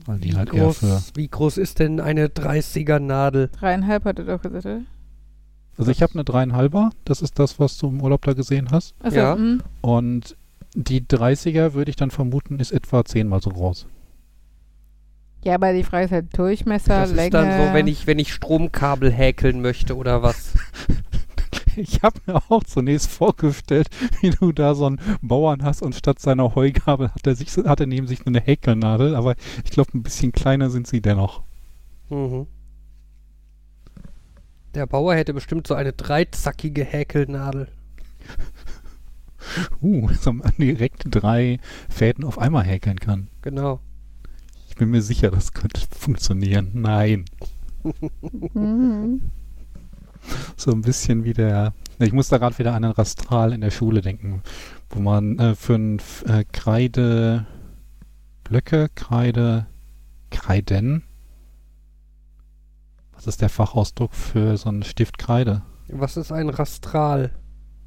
Weil die Wie halt eher für. groß, wie groß ist denn eine 30er Nadel? Dreieinhalb hat er doch gesagt, oder? Also ich habe eine dreieinhalber, das ist das, was du im Urlaub da gesehen hast. Achso, Ja. mhm. Und die 30er würde ich dann vermuten, ist etwa zehnmal so groß. Ja, aber die Frage ist halt Durchmesser, Das Länge. ist dann so, wenn ich, wenn ich Stromkabel häkeln möchte oder was. Ich habe mir auch zunächst vorgestellt, wie du da so einen Bauern hast und statt seiner Heugabel hat er, sich, hat er neben sich eine Häkelnadel, aber ich glaube, ein bisschen kleiner sind sie dennoch. Mhm. Der Bauer hätte bestimmt so eine dreizackige Häkelnadel. Uh, dass man direkt drei Fäden auf einmal häkeln kann. Genau. Ich bin mir sicher, das könnte funktionieren. Nein. So ein bisschen wie der. Ich muss da gerade wieder an den Rastral in der Schule denken, wo man äh, fünf äh, Kreideblöcke, Kreide, Kreiden. Was ist der Fachausdruck für so einen Stift Kreide? Was ist ein Rastral?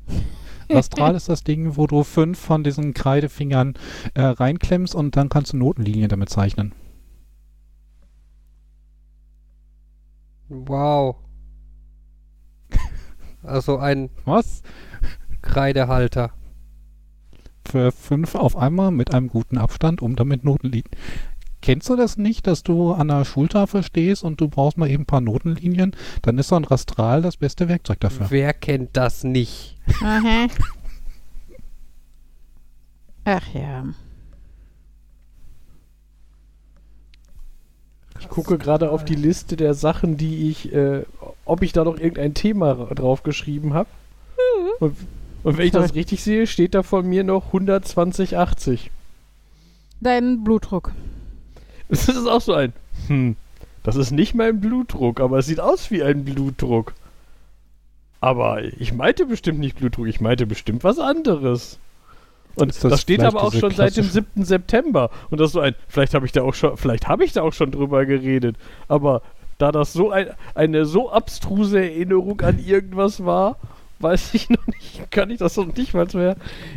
Rastral ist das Ding, wo du fünf von diesen Kreidefingern äh, reinklemmst und dann kannst du Notenlinien damit zeichnen. Wow. Also ein Was? Kreidehalter. Für fünf auf einmal mit einem guten Abstand, um damit Notenlinien. Kennst du das nicht, dass du an der Schultafel stehst und du brauchst mal eben ein paar Notenlinien? Dann ist so ein Rastral das beste Werkzeug dafür. Wer kennt das nicht? Aha. Ach ja. Ich gucke gerade auf die Liste der Sachen, die ich, äh, ob ich da noch irgendein Thema ra- draufgeschrieben habe. Und, und wenn ich das richtig sehe, steht da von mir noch 12080. Dein Blutdruck. Das ist auch so ein. Hm. Das ist nicht mein Blutdruck, aber es sieht aus wie ein Blutdruck. Aber ich meinte bestimmt nicht Blutdruck, ich meinte bestimmt was anderes. Und das, das steht aber auch schon seit dem klassische- 7. September. Und das ist so ein, vielleicht habe ich da auch schon, vielleicht habe ich da auch schon drüber geredet. Aber da das so ein, eine so abstruse Erinnerung an irgendwas war, weiß ich noch nicht, kann ich das noch nicht mal mehr.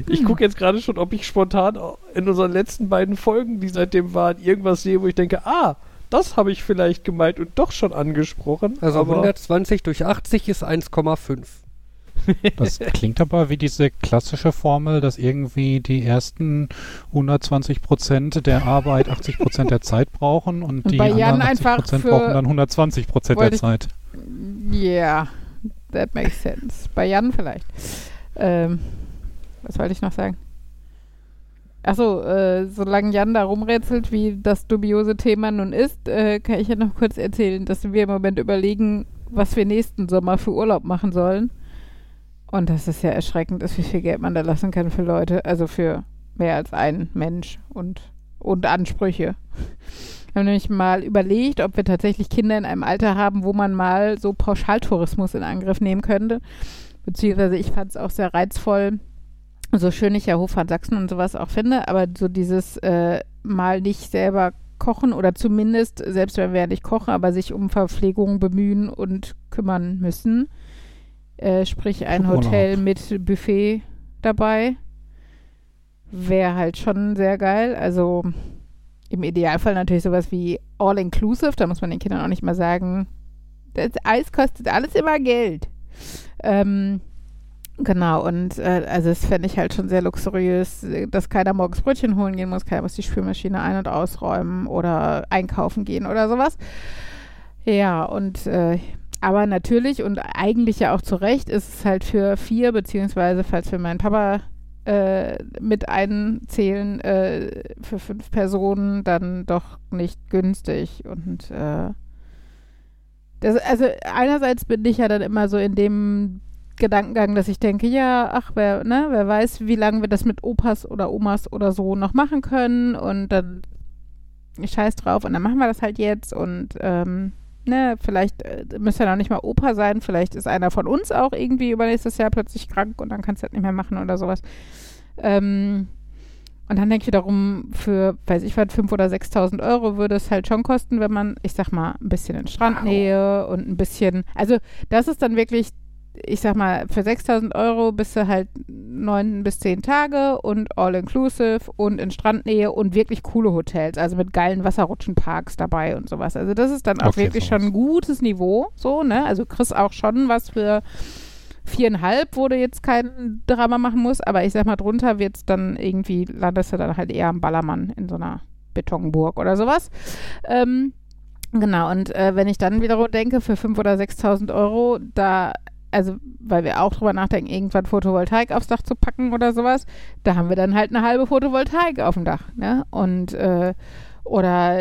Ich gucke jetzt gerade schon, ob ich spontan in unseren letzten beiden Folgen, die seitdem waren, irgendwas sehe, wo ich denke, ah, das habe ich vielleicht gemeint und doch schon angesprochen. Also aber 120 durch 80 ist 1,5. Das klingt aber wie diese klassische Formel, dass irgendwie die ersten 120 Prozent der Arbeit 80 Prozent der Zeit brauchen und, Und die anderen 80 einfach Prozent brauchen dann 120 Prozent der Zeit. Yeah, that makes sense. Bei Jan vielleicht. Ähm, was wollte ich noch sagen? Achso, äh, solange Jan da rumrätselt, wie das dubiose Thema nun ist, äh, kann ich ja noch kurz erzählen, dass wir im Moment überlegen, was wir nächsten Sommer für Urlaub machen sollen. Und dass es ja erschreckend ist, wie viel Geld man da lassen kann für Leute, also für mehr als einen Mensch und, und Ansprüche. Wir haben nämlich mal überlegt, ob wir tatsächlich Kinder in einem Alter haben, wo man mal so Pauschaltourismus in Angriff nehmen könnte. Beziehungsweise ich fand es auch sehr reizvoll, so schön ich ja Hofrat Sachsen und sowas auch finde, aber so dieses äh, mal nicht selber kochen oder zumindest, selbst wenn wir ja nicht kochen, aber sich um Verpflegung bemühen und kümmern müssen. Äh, sprich ein Urlaub. Hotel mit Buffet dabei. Wäre halt schon sehr geil. Also im Idealfall natürlich sowas wie All-Inclusive. Da muss man den Kindern auch nicht mal sagen, das Eis kostet alles immer Geld. Ähm, genau, und äh, also das fände ich halt schon sehr luxuriös, dass keiner morgens Brötchen holen gehen muss, keiner muss die Spülmaschine ein- und ausräumen oder einkaufen gehen oder sowas. Ja, und äh, aber natürlich und eigentlich ja auch zu Recht ist es halt für vier, beziehungsweise falls wir meinen Papa äh, mit einzählen, äh, für fünf Personen dann doch nicht günstig. Und äh, das, also einerseits bin ich ja dann immer so in dem Gedankengang, dass ich denke, ja, ach, wer, ne, wer weiß, wie lange wir das mit Opas oder Omas oder so noch machen können und dann scheiß drauf und dann machen wir das halt jetzt und ähm, ne, vielleicht äh, müsste ja noch nicht mal Opa sein, vielleicht ist einer von uns auch irgendwie übernächstes Jahr plötzlich krank und dann kannst du das nicht mehr machen oder sowas. Ähm, und dann denke ich wiederum, für, weiß ich was, 5.000 oder 6.000 Euro würde es halt schon kosten, wenn man, ich sag mal, ein bisschen in Strandnähe und ein bisschen, also das ist dann wirklich, ich sag mal, für 6.000 Euro bist du halt neun bis zehn Tage und all-inclusive und in Strandnähe und wirklich coole Hotels, also mit geilen Wasserrutschenparks dabei und sowas. Also das ist dann auch Okay, wirklich schon ein gutes Niveau, so, ne? Also kriegst auch schon was für viereinhalb, wo du jetzt kein Drama machen musst, aber ich sag mal, drunter wird's dann irgendwie, landest du dann halt eher am Ballermann in so einer Betonburg oder sowas. Ähm, genau, und äh, wenn ich dann wiederum denke, für 5.000 oder 6.000 Euro, da, also, weil wir auch drüber nachdenken, irgendwann Photovoltaik aufs Dach zu packen oder sowas, da haben wir dann halt eine halbe Photovoltaik auf dem Dach, ne? Und, äh, oder,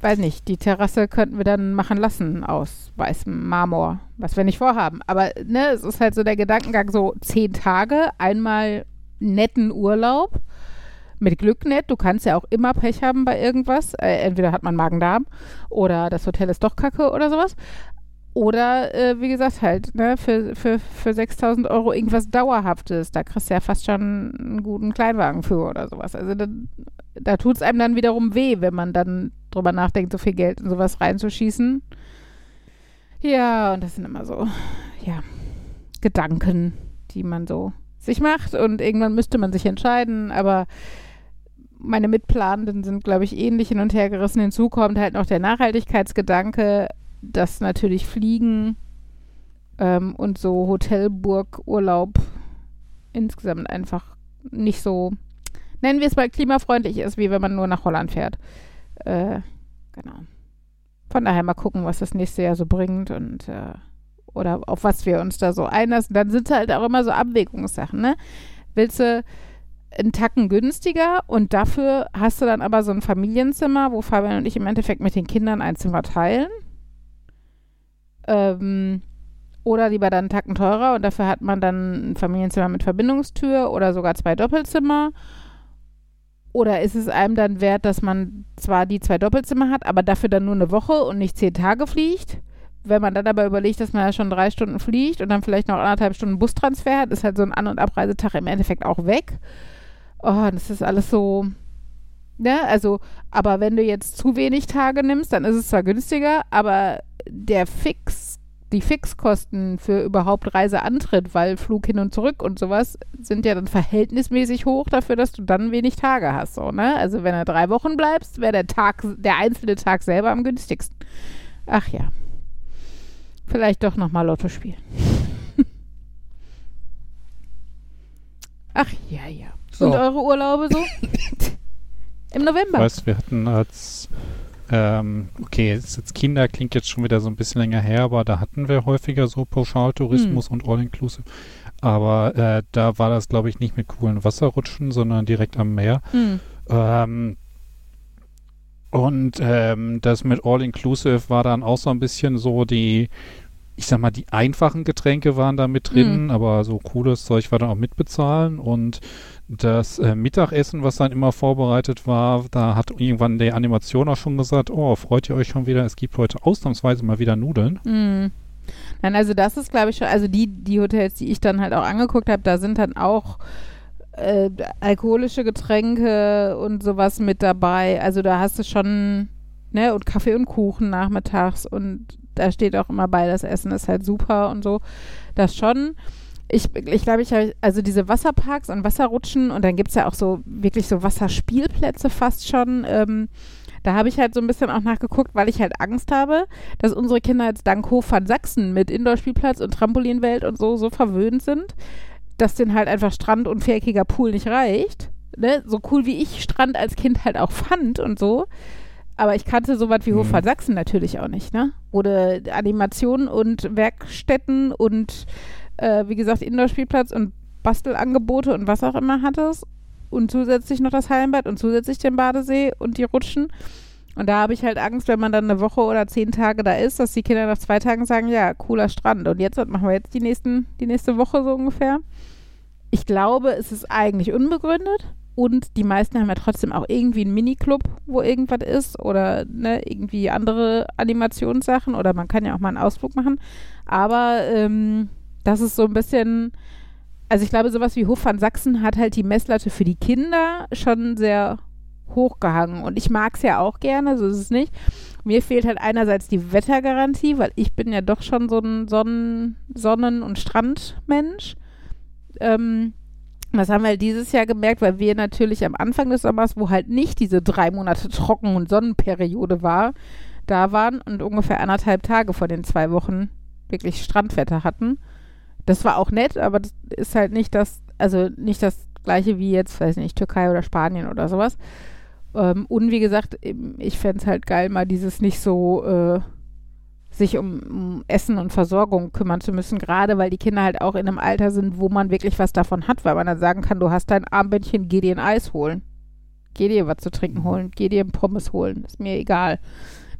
weiß nicht, die Terrasse könnten wir dann machen lassen aus weißem Marmor, was wir nicht vorhaben. Aber, ne, es ist halt so der Gedankengang, so zehn Tage, einmal netten Urlaub, mit Glück nett. Du kannst ja auch immer Pech haben bei irgendwas. Äh, entweder hat man Magen-Darm oder das Hotel ist doch kacke oder sowas. Oder, äh, wie gesagt, halt, ne, für, für, für 6000 Euro irgendwas Dauerhaftes. Da kriegst du ja fast schon einen guten Kleinwagen für oder sowas. Also da, da tut es einem dann wiederum weh, wenn man dann drüber nachdenkt, so viel Geld in sowas reinzuschießen. Ja, und das sind immer so, ja, Gedanken, die man so sich macht. Und irgendwann müsste man sich entscheiden, aber meine Mitplanenden sind, glaube ich, ähnlich hin und her gerissen. Hinzu kommt halt noch der Nachhaltigkeitsgedanke, dass natürlich Fliegen ähm, und so Hotelburg-Urlaub insgesamt einfach nicht so, nennen wir es mal, klimafreundlich ist, wie wenn man nur nach Holland fährt. Äh, genau. Von daher mal gucken, was das nächste Jahr so bringt und äh, oder auf was wir uns da so einlassen. Dann sind halt auch immer so Abwägungssachen, ne? Willst du einen Tacken günstiger und dafür hast du dann aber so ein Familienzimmer, wo Fabian und ich im Endeffekt mit den Kindern ein Zimmer teilen. Ähm, oder lieber dann einen Tacken teurer und dafür hat man dann ein Familienzimmer mit Verbindungstür oder sogar zwei Doppelzimmer. Oder ist es einem dann wert, dass man zwar die zwei Doppelzimmer hat, aber dafür dann nur eine Woche und nicht zehn Tage fliegt? Wenn man dann aber überlegt, dass man ja schon drei Stunden fliegt und dann vielleicht noch anderthalb Stunden Bustransfer hat, ist halt so ein An- und Abreisetag im Endeffekt auch weg. Oh, das ist alles so. Ne, also, aber wenn du jetzt zu wenig Tage nimmst, dann ist es zwar günstiger, aber der Fix, die Fixkosten für überhaupt Reiseantritt, weil Flug hin und zurück und sowas, sind ja dann verhältnismäßig hoch dafür, dass du dann wenig Tage hast. So, ne? Also wenn du drei Wochen bleibst, wäre der Tag, der einzelne Tag selber am günstigsten. Ach ja. Vielleicht doch nochmal Lotto spielen. Ach ja, ja. So. Und eure Urlaube so? Im November. Weißt wir hatten als ähm, okay, jetzt, jetzt Kinder klingt jetzt schon wieder so ein bisschen länger her, aber da hatten wir häufiger so Pauschaltourismus Hm. und All-Inclusive. Aber äh, da war das, glaube ich, nicht mit coolen Wasserrutschen, sondern direkt am Meer. Hm. Ähm, und ähm, das mit All-Inclusive war dann auch so ein bisschen so die, ich sag mal, die einfachen Getränke waren da mit drin, aber so cooles Zeug war dann auch mitbezahlen. Und das äh, Mittagessen, was dann immer vorbereitet war, da hat irgendwann die Animation auch schon gesagt, oh, freut ihr euch schon wieder, es gibt heute ausnahmsweise mal wieder Nudeln. Mm. Nein, also das ist, glaube ich, schon, also die, die Hotels, die ich dann halt auch angeguckt habe, da sind dann auch äh, alkoholische Getränke und sowas mit dabei. Also da hast du schon, ne, und Kaffee und Kuchen nachmittags und da steht auch immer bei, das Essen ist halt super und so. Das schon. Ich, ich glaube, ich habe, also diese Wasserparks und Wasserrutschen und dann gibt es ja auch so wirklich so Wasserspielplätze fast schon. Ähm, da habe ich halt so ein bisschen auch nachgeguckt, weil ich halt Angst habe, dass unsere Kinder jetzt dank Hof van Sachsen mit Indoor-Spielplatz und Trampolinwelt und so so verwöhnt sind, dass denen halt einfach Strand und viereckiger Pool nicht reicht. Ne? So cool wie ich Strand als Kind halt auch fand und so. Aber ich kannte so was wie Hof Mhm. van Sachsen natürlich auch nicht, ne? Du Animationen und Werkstätten und äh, wie gesagt Indoor-Spielplatz und Bastelangebote und was auch immer hattest und zusätzlich noch das Hallenbad und zusätzlich den Badesee und die Rutschen. Und da habe ich halt Angst, wenn man dann eine Woche oder zehn Tage da ist, dass die Kinder nach zwei Tagen sagen, ja, cooler Strand. Und jetzt, was machen wir jetzt die, nächsten, die nächste Woche so ungefähr? Ich glaube, es ist eigentlich unbegründet. Und die meisten haben ja trotzdem auch irgendwie einen Miniclub, wo irgendwas ist oder ne, irgendwie andere Animationssachen oder man kann ja auch mal einen Ausflug machen. Aber ähm, das ist so ein bisschen, also ich glaube, sowas wie Hof van Sachsen hat halt die Messlatte für die Kinder schon sehr hochgehangen. Und ich mag es ja auch gerne, so ist es nicht. Mir fehlt halt einerseits die Wettergarantie, weil ich bin ja doch schon so ein Sonnen-, Sonnen und Strandmensch. Ähm, das haben wir halt dieses Jahr gemerkt, weil wir natürlich am Anfang des Sommers, wo halt nicht diese drei Monate Trocken- und Sonnenperiode war, da waren und ungefähr anderthalb Tage vor den zwei Wochen wirklich Strandwetter hatten. Das war auch nett, aber das ist halt nicht das, also nicht das gleiche wie jetzt, weiß nicht, Türkei oder Spanien oder sowas. Ähm, und wie gesagt, ich fände es halt geil, mal dieses nicht so äh, sich um, um Essen und Versorgung kümmern zu müssen, gerade weil die Kinder halt auch in einem Alter sind, wo man wirklich was davon hat, weil man dann sagen kann, du hast dein Armbändchen, geh dir ein Eis holen. Geh dir was zu trinken holen, geh dir ein Pommes holen, ist mir egal.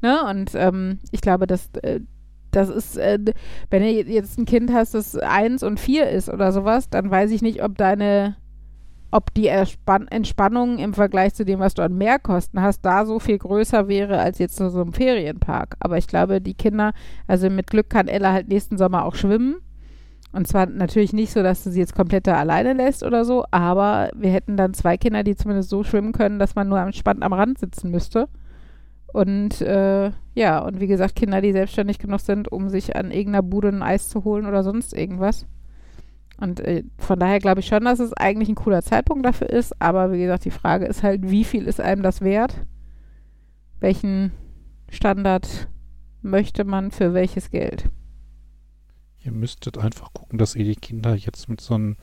Ne? Und ähm, ich glaube, dass äh, das ist, äh, wenn du jetzt ein Kind hast, das eins und vier ist oder sowas, dann weiß ich nicht, ob deine ob die Erspann Entspannung im Vergleich zu dem, was du an Mehrkosten hast, da so viel größer wäre als jetzt so einem Ferienpark. Aber ich glaube, die Kinder, also mit Glück kann Ella halt nächsten Sommer auch schwimmen. Und zwar natürlich nicht so, dass du sie jetzt komplett da alleine lässt oder so, aber wir hätten dann zwei Kinder, die zumindest so schwimmen können, dass man nur entspannt am Rand sitzen müsste. Und äh, ja, und wie gesagt, Kinder, die selbstständig genug sind, um sich an irgendeiner Bude ein Eis zu holen oder sonst irgendwas. Und äh, von daher glaube ich schon, dass es eigentlich ein cooler Zeitpunkt dafür ist. Aber wie gesagt, die Frage ist halt, wie viel ist einem das wert? Welchen Standard möchte man für welches Geld? Ihr müsstet einfach gucken, dass ihr die Kinder jetzt mit so ein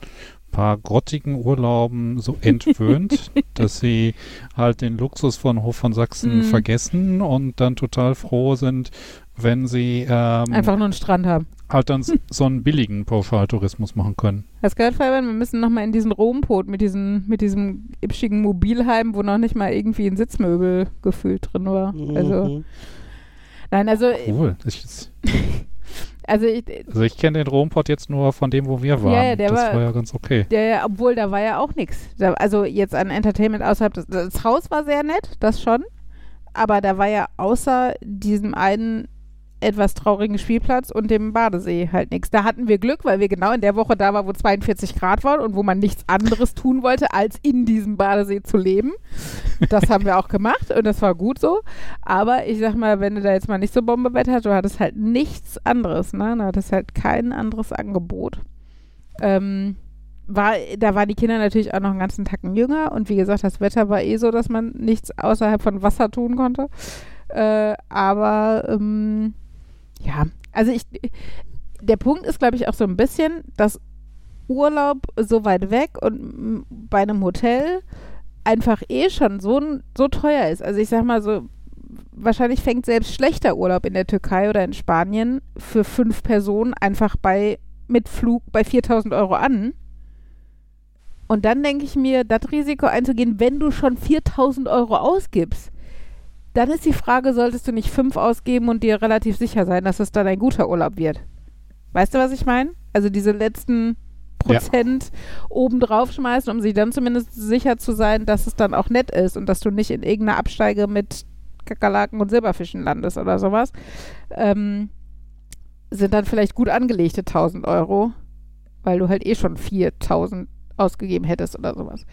paar grottigen Urlauben so entwöhnt, dass sie halt den Luxus von Hof von Sachsen Mhm. vergessen und dann total froh sind, wenn sie ähm, Einfach nur einen Strand haben. halt dann so einen billigen Pauschaltourismus machen können. Hast gehört, Fabian? Wir müssen nochmal in diesen Rompot mit, diesen, mit diesem ipschigen Mobilheim, wo noch nicht mal irgendwie ein Sitzmöbel gefühlt drin war. Also, Mhm. nein, also, Cool. Ich, also ich, also ich kenne den Rompot jetzt nur von dem, wo wir waren. Ja, ja, der das war- war ja ganz okay. Ja, ja, obwohl da war ja auch nichts. Also jetzt an Entertainment außerhalb des, das Haus war sehr nett, das schon. Aber da war ja außer diesem einen etwas traurigen Spielplatz und dem Badesee halt nichts. Da hatten wir Glück, weil wir genau in der Woche da waren, wo 42 Grad waren und wo man nichts anderes tun wollte, als in diesem Badesee zu leben. Das haben wir auch gemacht und das war gut so. Aber ich sag mal, wenn du da jetzt mal nicht so Bombewetter hast, du hattest halt nichts anderes, ne? Du hattest halt kein anderes Angebot. Ähm, war, da waren die Kinder natürlich auch noch einen ganzen Tacken jünger und wie gesagt, das Wetter war eh so, dass man nichts außerhalb von Wasser tun konnte. Äh, aber ähm, ja, also ich, der Punkt ist, glaube ich, auch so ein bisschen, dass Urlaub so weit weg und bei einem Hotel einfach eh schon so, so teuer ist. Also ich sag mal so, wahrscheinlich fängt selbst schlechter Urlaub in der Türkei oder in Spanien für fünf Personen einfach bei mit Flug bei 4000 Euro an. Und dann denke ich mir, das Risiko einzugehen, wenn du schon 4000 Euro ausgibst, dann ist die Frage, solltest du nicht fünf ausgeben und dir relativ sicher sein, dass es dann ein guter Urlaub wird? Weißt du, was ich meine? Also diese letzten Ja. Prozent obendrauf schmeißen, um sich dann zumindest sicher zu sein, dass es dann auch nett ist und dass du nicht in irgendeiner Absteige mit Kakerlaken und Silberfischen landest oder sowas. Ähm, sind dann vielleicht gut angelegte 1000 Euro, weil du halt eh schon 4000 ausgegeben hättest oder sowas.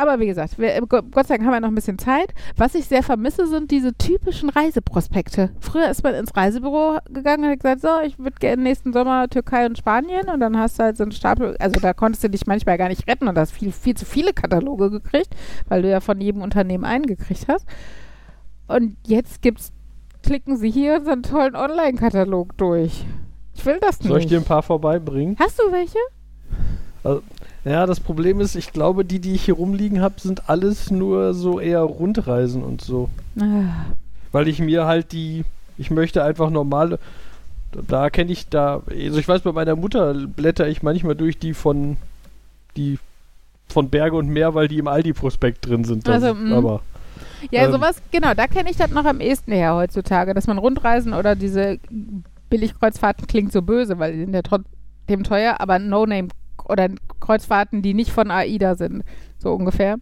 Aber wie gesagt, wir, äh, Gott sei Dank haben wir noch ein bisschen Zeit. Was ich sehr vermisse, sind diese typischen Reiseprospekte. Früher ist man ins Reisebüro gegangen und hat gesagt, so, ich würde gerne nächsten Sommer Türkei und Spanien und dann hast du halt so einen Stapel, also da konntest du dich manchmal gar nicht retten und hast viel, viel zu viele Kataloge gekriegt, weil du ja von jedem Unternehmen einen gekriegt hast. Und jetzt gibt's, klicken sie hier so einen tollen Online-Katalog durch. Ich will das Soll ich nicht. dir ein paar vorbeibringen? Hast du welche? Ja, das Problem ist, ich glaube, die, die ich hier rumliegen habe, sind alles nur so eher Rundreisen und so. Ah, Weil ich mir halt die, ich möchte einfach normale, da kenne ich da, also ich weiß, bei meiner Mutter blätter ich manchmal durch die von, die von Berge und Meer, weil die im Aldi-Prospekt drin sind. Das, Also, mm. aber Ja, Ähm. sowas, genau, da kenne ich das noch am ehesten her heutzutage, dass man Rundreisen oder diese Billigkreuzfahrten klingt so böse, weil die sind ja trotzdem teuer, aber No-Name oder Kreuzfahrten, die nicht von AIDA sind, so ungefähr.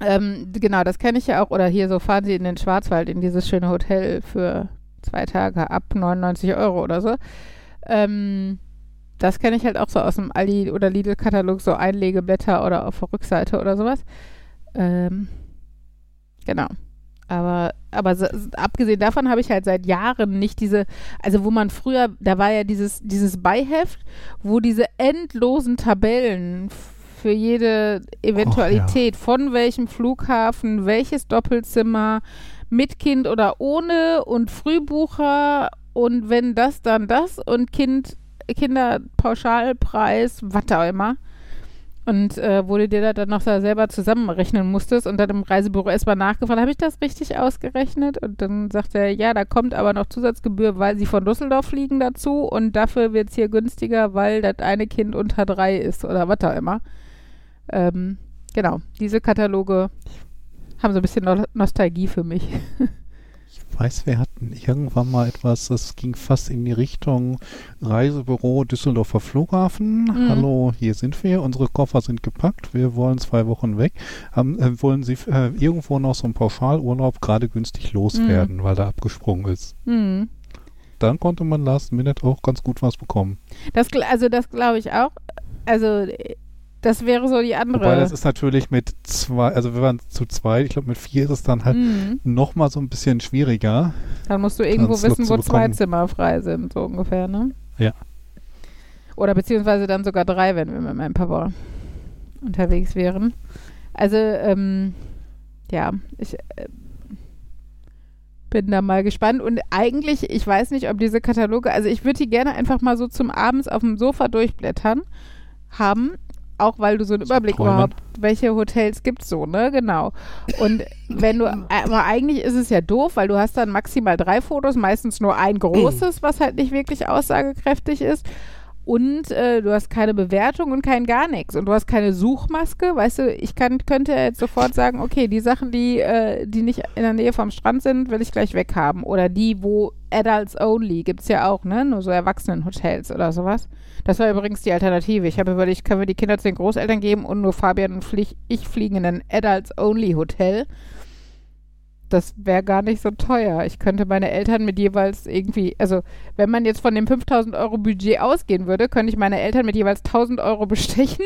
Ähm, genau, das kenne ich ja auch. Oder hier so fahren sie in den Schwarzwald, in dieses schöne Hotel für zwei Tage ab 99 Euro oder so. Ähm, das kenne ich halt auch so aus dem Aldi- oder Lidl-Katalog, so Einlegeblätter oder auf der Rückseite oder sowas. Ähm, genau. Aber, aber so, abgesehen davon habe ich halt seit Jahren nicht diese, also wo man früher, da war ja dieses, dieses Beiheft, wo diese endlosen Tabellen für jede Eventualität, von welchem Flughafen, welches Doppelzimmer, mit Kind oder ohne und Frühbucher und wenn das, dann das und Kind, Kinderpauschalpreis, was auch immer. Und äh, wo du dir das dann noch da selber zusammenrechnen musstest und dann im Reisebüro erstmal nachgefragt, habe ich das richtig ausgerechnet? Und dann sagt er, ja, da kommt aber noch Zusatzgebühr, weil sie von Düsseldorf fliegen dazu und dafür wird es hier günstiger, weil das eine Kind unter drei ist oder was auch immer. Ähm, genau, diese Kataloge haben so ein bisschen no Nostalgie für mich. Ich weiß, wir hatten irgendwann mal etwas, das ging fast in die Richtung Reisebüro Düsseldorfer Flughafen. Mhm. Hallo, hier sind wir. Unsere Koffer sind gepackt. Wir wollen zwei Wochen weg. Haben, äh, wollen Sie äh, irgendwo noch so einen Pauschalurlaub gerade günstig loswerden, weil da abgesprungen ist. Hm. Dann konnte man last minute auch ganz gut was bekommen. Das, also das glaube ich auch. Also äh, das wäre so die andere. Wobei das ist natürlich mit zwei, also wir waren zu zweit, ich glaube mit vier ist es dann halt Hm. noch mal so ein bisschen schwieriger. Dann musst du irgendwo wissen, wo zwei. Zimmer frei sind, so ungefähr, ne? Ja. Oder beziehungsweise dann sogar drei, wenn wir mit meinem Papa unterwegs wären. Also, ähm, ja, ich äh, bin da mal gespannt. Und eigentlich, ich weiß nicht, ob diese Kataloge, also ich würde die gerne einfach mal so zum Abends auf dem Sofa durchblättern haben. Auch weil du so einen Überblick Träumen. überhaupt, welche Hotels gibt's so, ne? Genau. Und wenn du, aber eigentlich ist es ja doof, weil du hast dann maximal drei Fotos, meistens nur ein großes, was halt nicht wirklich aussagekräftig ist. Und äh, du hast keine Bewertung und kein gar nichts. Und du hast keine Suchmaske. Weißt du, ich kann, könnte jetzt sofort sagen, okay, die Sachen, die, äh, die nicht in der Nähe vom Strand sind, will ich gleich weghaben. Oder die, wo Adults Only, gibt's ja auch, ne? Nur so Erwachsenenhotels oder sowas. Das war übrigens die Alternative. Ich habe überlegt, können wir die Kinder zu den Großeltern geben und nur Fabian und Flieg, ich fliegen in ein Adults Only Hotel. Das wäre gar nicht so teuer. Ich könnte meine Eltern mit jeweils irgendwie, also wenn man jetzt von dem 5000 Euro Budget ausgehen würde, könnte ich meine Eltern mit jeweils 1000 Euro bestechen.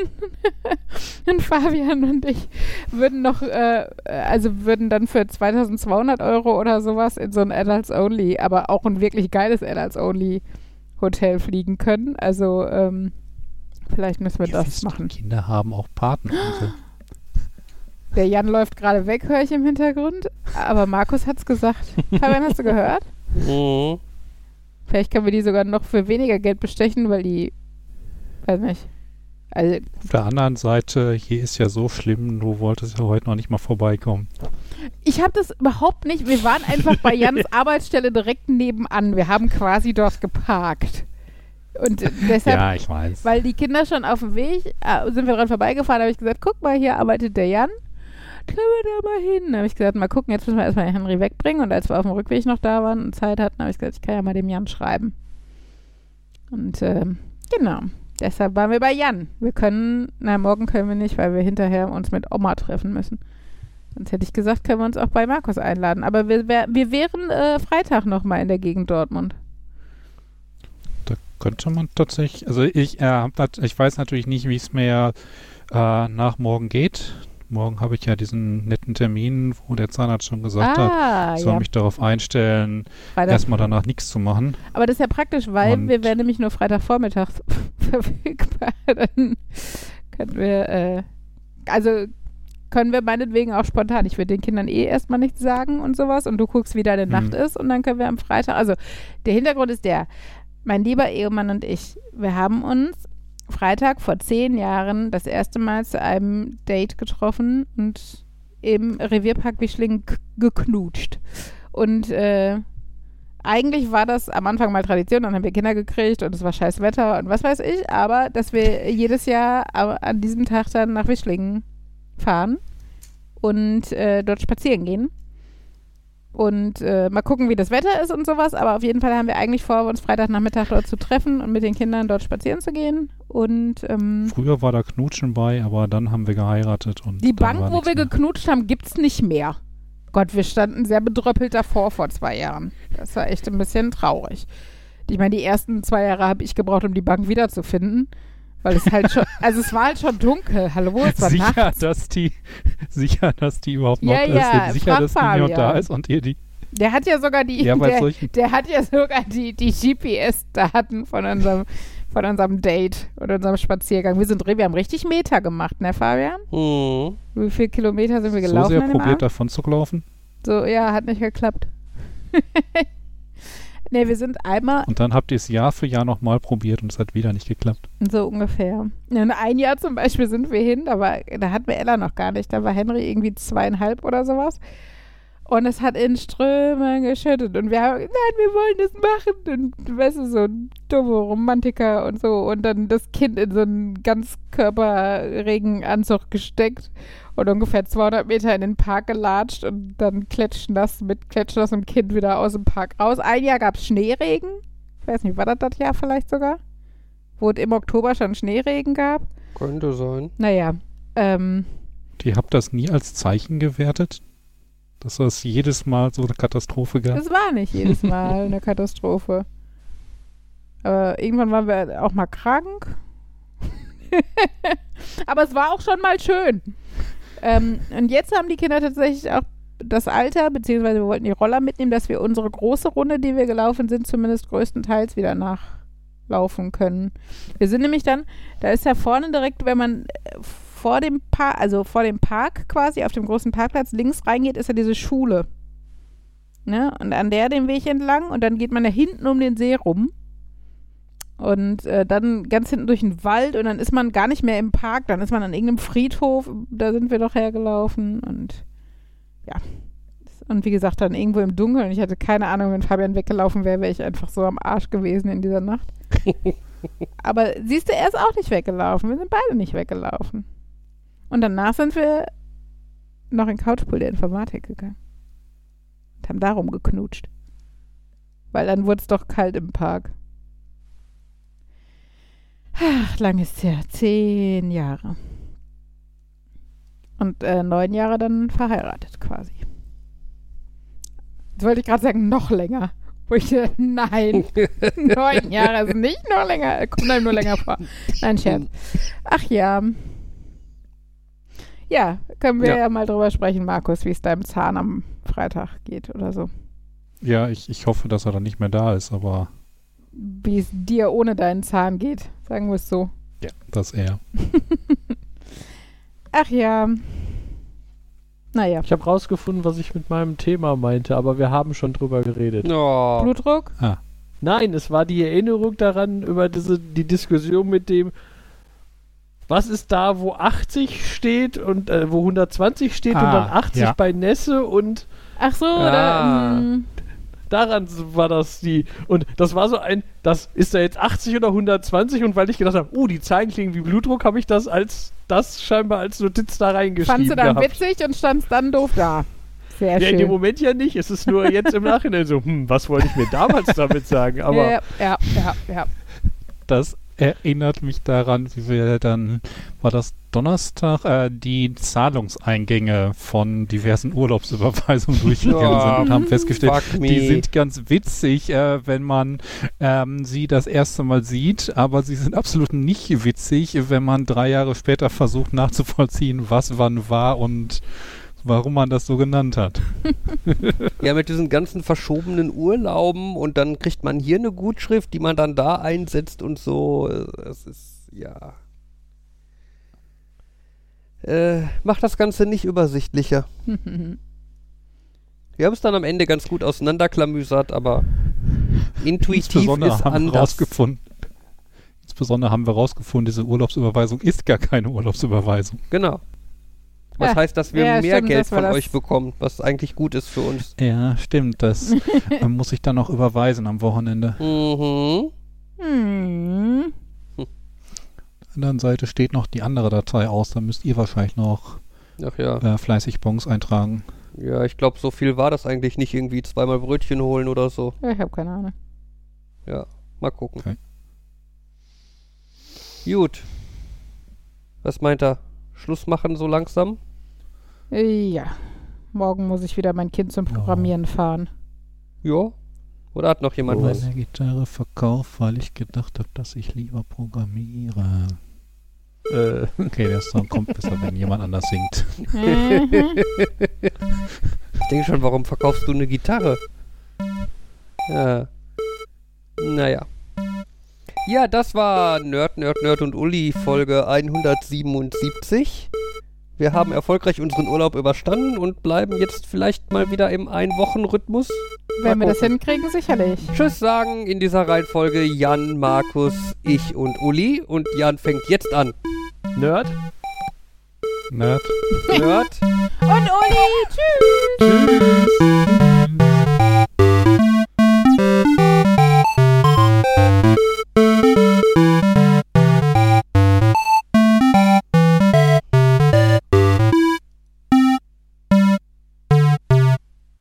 und Fabian und ich würden noch, äh, also würden dann für 2200 Euro oder sowas in so ein Adults Only, aber auch ein wirklich geiles Adults Only Hotel fliegen können. Also, ähm, vielleicht müssen wir Ihr das machen. Kinder haben auch Partner. Der Jan läuft gerade weg, höre ich im Hintergrund. Aber Markus hat's gesagt. Fabian, hast du gehört? Mhm. Vielleicht können wir die sogar noch für weniger Geld bestechen, weil die, weiß nicht. Also, Auf der anderen Seite, hier ist ja so schlimm, du wolltest ja heute noch nicht mal vorbeikommen. ich habe das überhaupt nicht. Wir waren einfach bei Jans Arbeitsstelle direkt nebenan. Wir haben quasi dort geparkt. Und deshalb, ja, ich weiß. weil die Kinder schon auf dem Weg, äh, sind wir dran vorbeigefahren, habe ich gesagt, guck mal, hier arbeitet der Jan. Können wir da mal hin? Dann habe ich gesagt, mal gucken, jetzt müssen wir erstmal den Henry wegbringen. Und als wir auf dem Rückweg noch da waren und Zeit hatten, habe ich gesagt, ich kann ja mal dem Jan schreiben. Und ähm, genau, deshalb waren wir bei Jan. Wir können, na, morgen können wir nicht, weil wir hinterher uns mit Oma treffen müssen. Sonst hätte ich gesagt, können wir uns auch bei Markus einladen. Aber wir, wär, wir wären äh, Freitag noch mal in der Gegend Dortmund. Da könnte man tatsächlich, also ich, äh, ich weiß natürlich nicht, wie es mir äh, nach morgen geht. Morgen habe ich ja diesen netten Termin, wo der Zahnarzt schon gesagt hat, ah, ich soll ja. mich darauf einstellen, Freitag. erstmal danach nichts zu machen. Aber das ist ja praktisch, weil Und- wir wären nämlich nur Freitagvormittag verfügbar. Dann können wir, äh, also können wir meinetwegen auch spontan. Ich würde den Kindern eh erstmal nichts sagen und sowas und du guckst, wie deine Hm. Nacht ist und dann können wir am Freitag, also der Hintergrund ist der, mein lieber Ehemann und ich, wir haben uns Freitag vor zehn Jahren das erste Mal zu einem Date getroffen und im Revierpark Wischling geknutscht. Und äh, eigentlich war das am Anfang mal Tradition, dann haben wir Kinder gekriegt und es war scheiß Wetter und was weiß ich, aber dass wir jedes Jahr an diesem Tag dann nach Wischlingen fahren und äh, dort spazieren gehen. Und äh, mal gucken, wie das Wetter ist und sowas. Aber auf jeden Fall haben wir eigentlich vor, uns Freitagnachmittag dort zu treffen und mit den Kindern dort spazieren zu gehen. Und ähm, Früher war da Knutschen bei, aber dann haben wir geheiratet und die Bank, wo wir mehr. geknutscht haben, gibt's nicht mehr. Gott, wir standen sehr bedröppelt davor vor zwei Jahren. Das war echt ein bisschen traurig. Ich meine, die ersten zwei Jahre habe ich gebraucht, um die Bank wiederzufinden. Weil es halt schon, also es war halt schon dunkel. Hallo, es war sicher, nachts. dass die, sicher, dass die überhaupt noch Ja, ist. ja, sicher, frag dass die noch da ist und ihr die. Der hat ja sogar die, Ja, der, der hat ja sogar die, die GPS-Daten von unserem, von unserem Date oder unserem Spaziergang. Wir sind, wir haben richtig Meter gemacht, ne, Fabian? Mhm. Wie viele Kilometer sind wir So gelaufen? sehr an dem probiert Abend? davon zu laufen. So, ja, hat nicht geklappt. ne, wir sind einmal Und dann habt ihr es Jahr für Jahr nochmal probiert und es hat wieder nicht geklappt. so ungefähr. Und ein Jahr zum Beispiel sind wir hin, war, da hatten wir Ella noch gar nicht. Da war Henry irgendwie zweieinhalb oder sowas. Und es hat in Strömen geschüttet. Und wir haben gesagt, nein, wir wollen das machen. Und du weißt du, so ein dummer Romantiker und so. Und dann das Kind in so einen Ganzkörperregenanzug gesteckt und ungefähr 200 Meter in den Park gelatscht und dann klatschnass mit klatschnassem Kind wieder aus dem Park raus. Ein Jahr gab es Schneeregen. Ich weiß nicht, war das das Jahr vielleicht sogar? Wo es im Oktober schon Schneeregen gab? Könnte sein. Naja, ähm, Die habt das nie als Zeichen gewertet? Dass das jedes Mal so eine Katastrophe gab? Es war nicht jedes Mal eine Katastrophe. Aber irgendwann waren wir auch mal krank. Aber es war auch schon mal schön. Ähm, und jetzt haben die Kinder tatsächlich auch das Alter, beziehungsweise wir wollten die Roller mitnehmen, dass wir unsere große Runde, die wir gelaufen sind, zumindest größtenteils wieder nachlaufen können. Wir sind nämlich dann, da ist ja vorne direkt, wenn man äh, vor dem Park, also vor dem Park quasi, auf dem großen Parkplatz links reingeht, ist ja diese Schule. Ne? Und an der den Weg entlang und dann geht man da hinten um den See rum. Und äh, dann ganz hinten durch den Wald und dann ist man gar nicht mehr im Park, dann ist man an irgendeinem Friedhof, da sind wir doch hergelaufen und ja. Und wie gesagt, dann irgendwo im Dunkeln. Ich hatte keine Ahnung, wenn Fabian weggelaufen wäre, wäre ich einfach so am Arsch gewesen in dieser Nacht. Aber siehst du, er ist auch nicht weggelaufen. Wir sind beide nicht weggelaufen. Und danach sind wir noch in Couchpool der Informatik gegangen. Und haben darum geknutscht. Weil dann wurde es doch kalt im Park. Ach, lang ist her. Zehn Jahre. Und äh, neun Jahre dann verheiratet quasi. Jetzt wollte ich gerade sagen, noch länger. Wo ich dachte, nein, neun Jahre ist nicht noch länger, kommt einem nur länger vor. Nein, Scherz. Ach ja. Ja, können wir ja, Ja. mal drüber sprechen, Markus, wie es deinem Zahn am Freitag geht oder so. Ja, ich, ich hoffe, dass er dann nicht mehr da ist, aber Wie es dir ohne deinen Zahn geht, sagen wir es so. ja, das er. Ach ja. Naja, Ich habe rausgefunden, was ich mit meinem Thema meinte, aber wir haben schon drüber geredet. Oh. Blutdruck? Nein, es war die Erinnerung daran über diese die Diskussion mit dem was ist da, wo 80 steht und äh, wo 120 steht und Ah, dann 80 ja. bei Nässe und Ach so, Ah. oder? mm, daran war das die und das war so ein, das ist da jetzt 80 oder 120 und weil ich gedacht habe, oh, die Zahlen klingen wie Blutdruck, habe ich das als das scheinbar als Notiz da reingeschrieben fandst du dann gehabt. witzig und standst dann doof da. Sehr Ja, in dem schön. Moment ja nicht. Es ist nur jetzt im Nachhinein so, hm, was wollte ich mir damals damit sagen? Aber ja, ja, ja, ja. Das erinnert mich daran, wie wir dann, war das Donnerstag, äh, die Zahlungseingänge von diversen Urlaubsüberweisungen durchgegangen sind und haben festgestellt, die sind ganz witzig, äh, wenn man ähm, sie das erste Mal sieht, aber sie sind absolut nicht witzig, wenn man drei Jahre später versucht nachzuvollziehen, was wann war und warum man das so genannt hat. Ja, mit diesen ganzen verschobenen Urlauben und dann kriegt man hier eine Gutschrift, die man dann da einsetzt und so. Es ist, ja. Äh, macht das Ganze nicht übersichtlicher. Wir haben es dann am Ende ganz gut auseinanderklamüsert, aber intuitiv Insbesondere ist haben wir anders. rausgefunden, insbesondere haben wir rausgefunden, diese Urlaubsüberweisung ist gar keine Urlaubsüberweisung. Genau. Was Ja. heißt, dass wir Ja, mehr stimmt, Geld von euch bekommen, was eigentlich gut ist für uns. Ja, stimmt. Das muss ich dann auch überweisen am Wochenende. Mhm. Hm. Auf der anderen Seite steht noch die andere Datei aus. Da müsst ihr wahrscheinlich noch Ach ja. äh, fleißig Bons eintragen. Ja, ich glaube, so viel war das eigentlich nicht. Irgendwie zweimal Brötchen holen oder so. Ich habe keine Ahnung. Ja, mal gucken. Okay. Gut. Was meint er? Schluss machen so langsam? Ja. Morgen muss ich wieder mein Kind zum Ja. Programmieren fahren. Ja. Oder hat noch jemand Ich was? habe Gitarre verkauft, weil ich gedacht habe, dass ich lieber programmiere. äh, Okay, der Song kommt besser, wenn jemand anders singt. Ich denke schon, warum verkaufst du eine Gitarre? Ja. Naja. Ja, das war Nerd, Nerd, Nerd und Uli Folge 177. Wir haben erfolgreich unseren Urlaub überstanden und bleiben jetzt vielleicht mal wieder im Ein-Wochen-Rhythmus. Wenn wir das hinkriegen, sicherlich. Tschüss sagen in dieser Reihenfolge Jan, Markus, ich und Uli. Und Jan fängt jetzt an. Nerd? Nerd. Nerd. Und Uli, tschüss. Tschüss.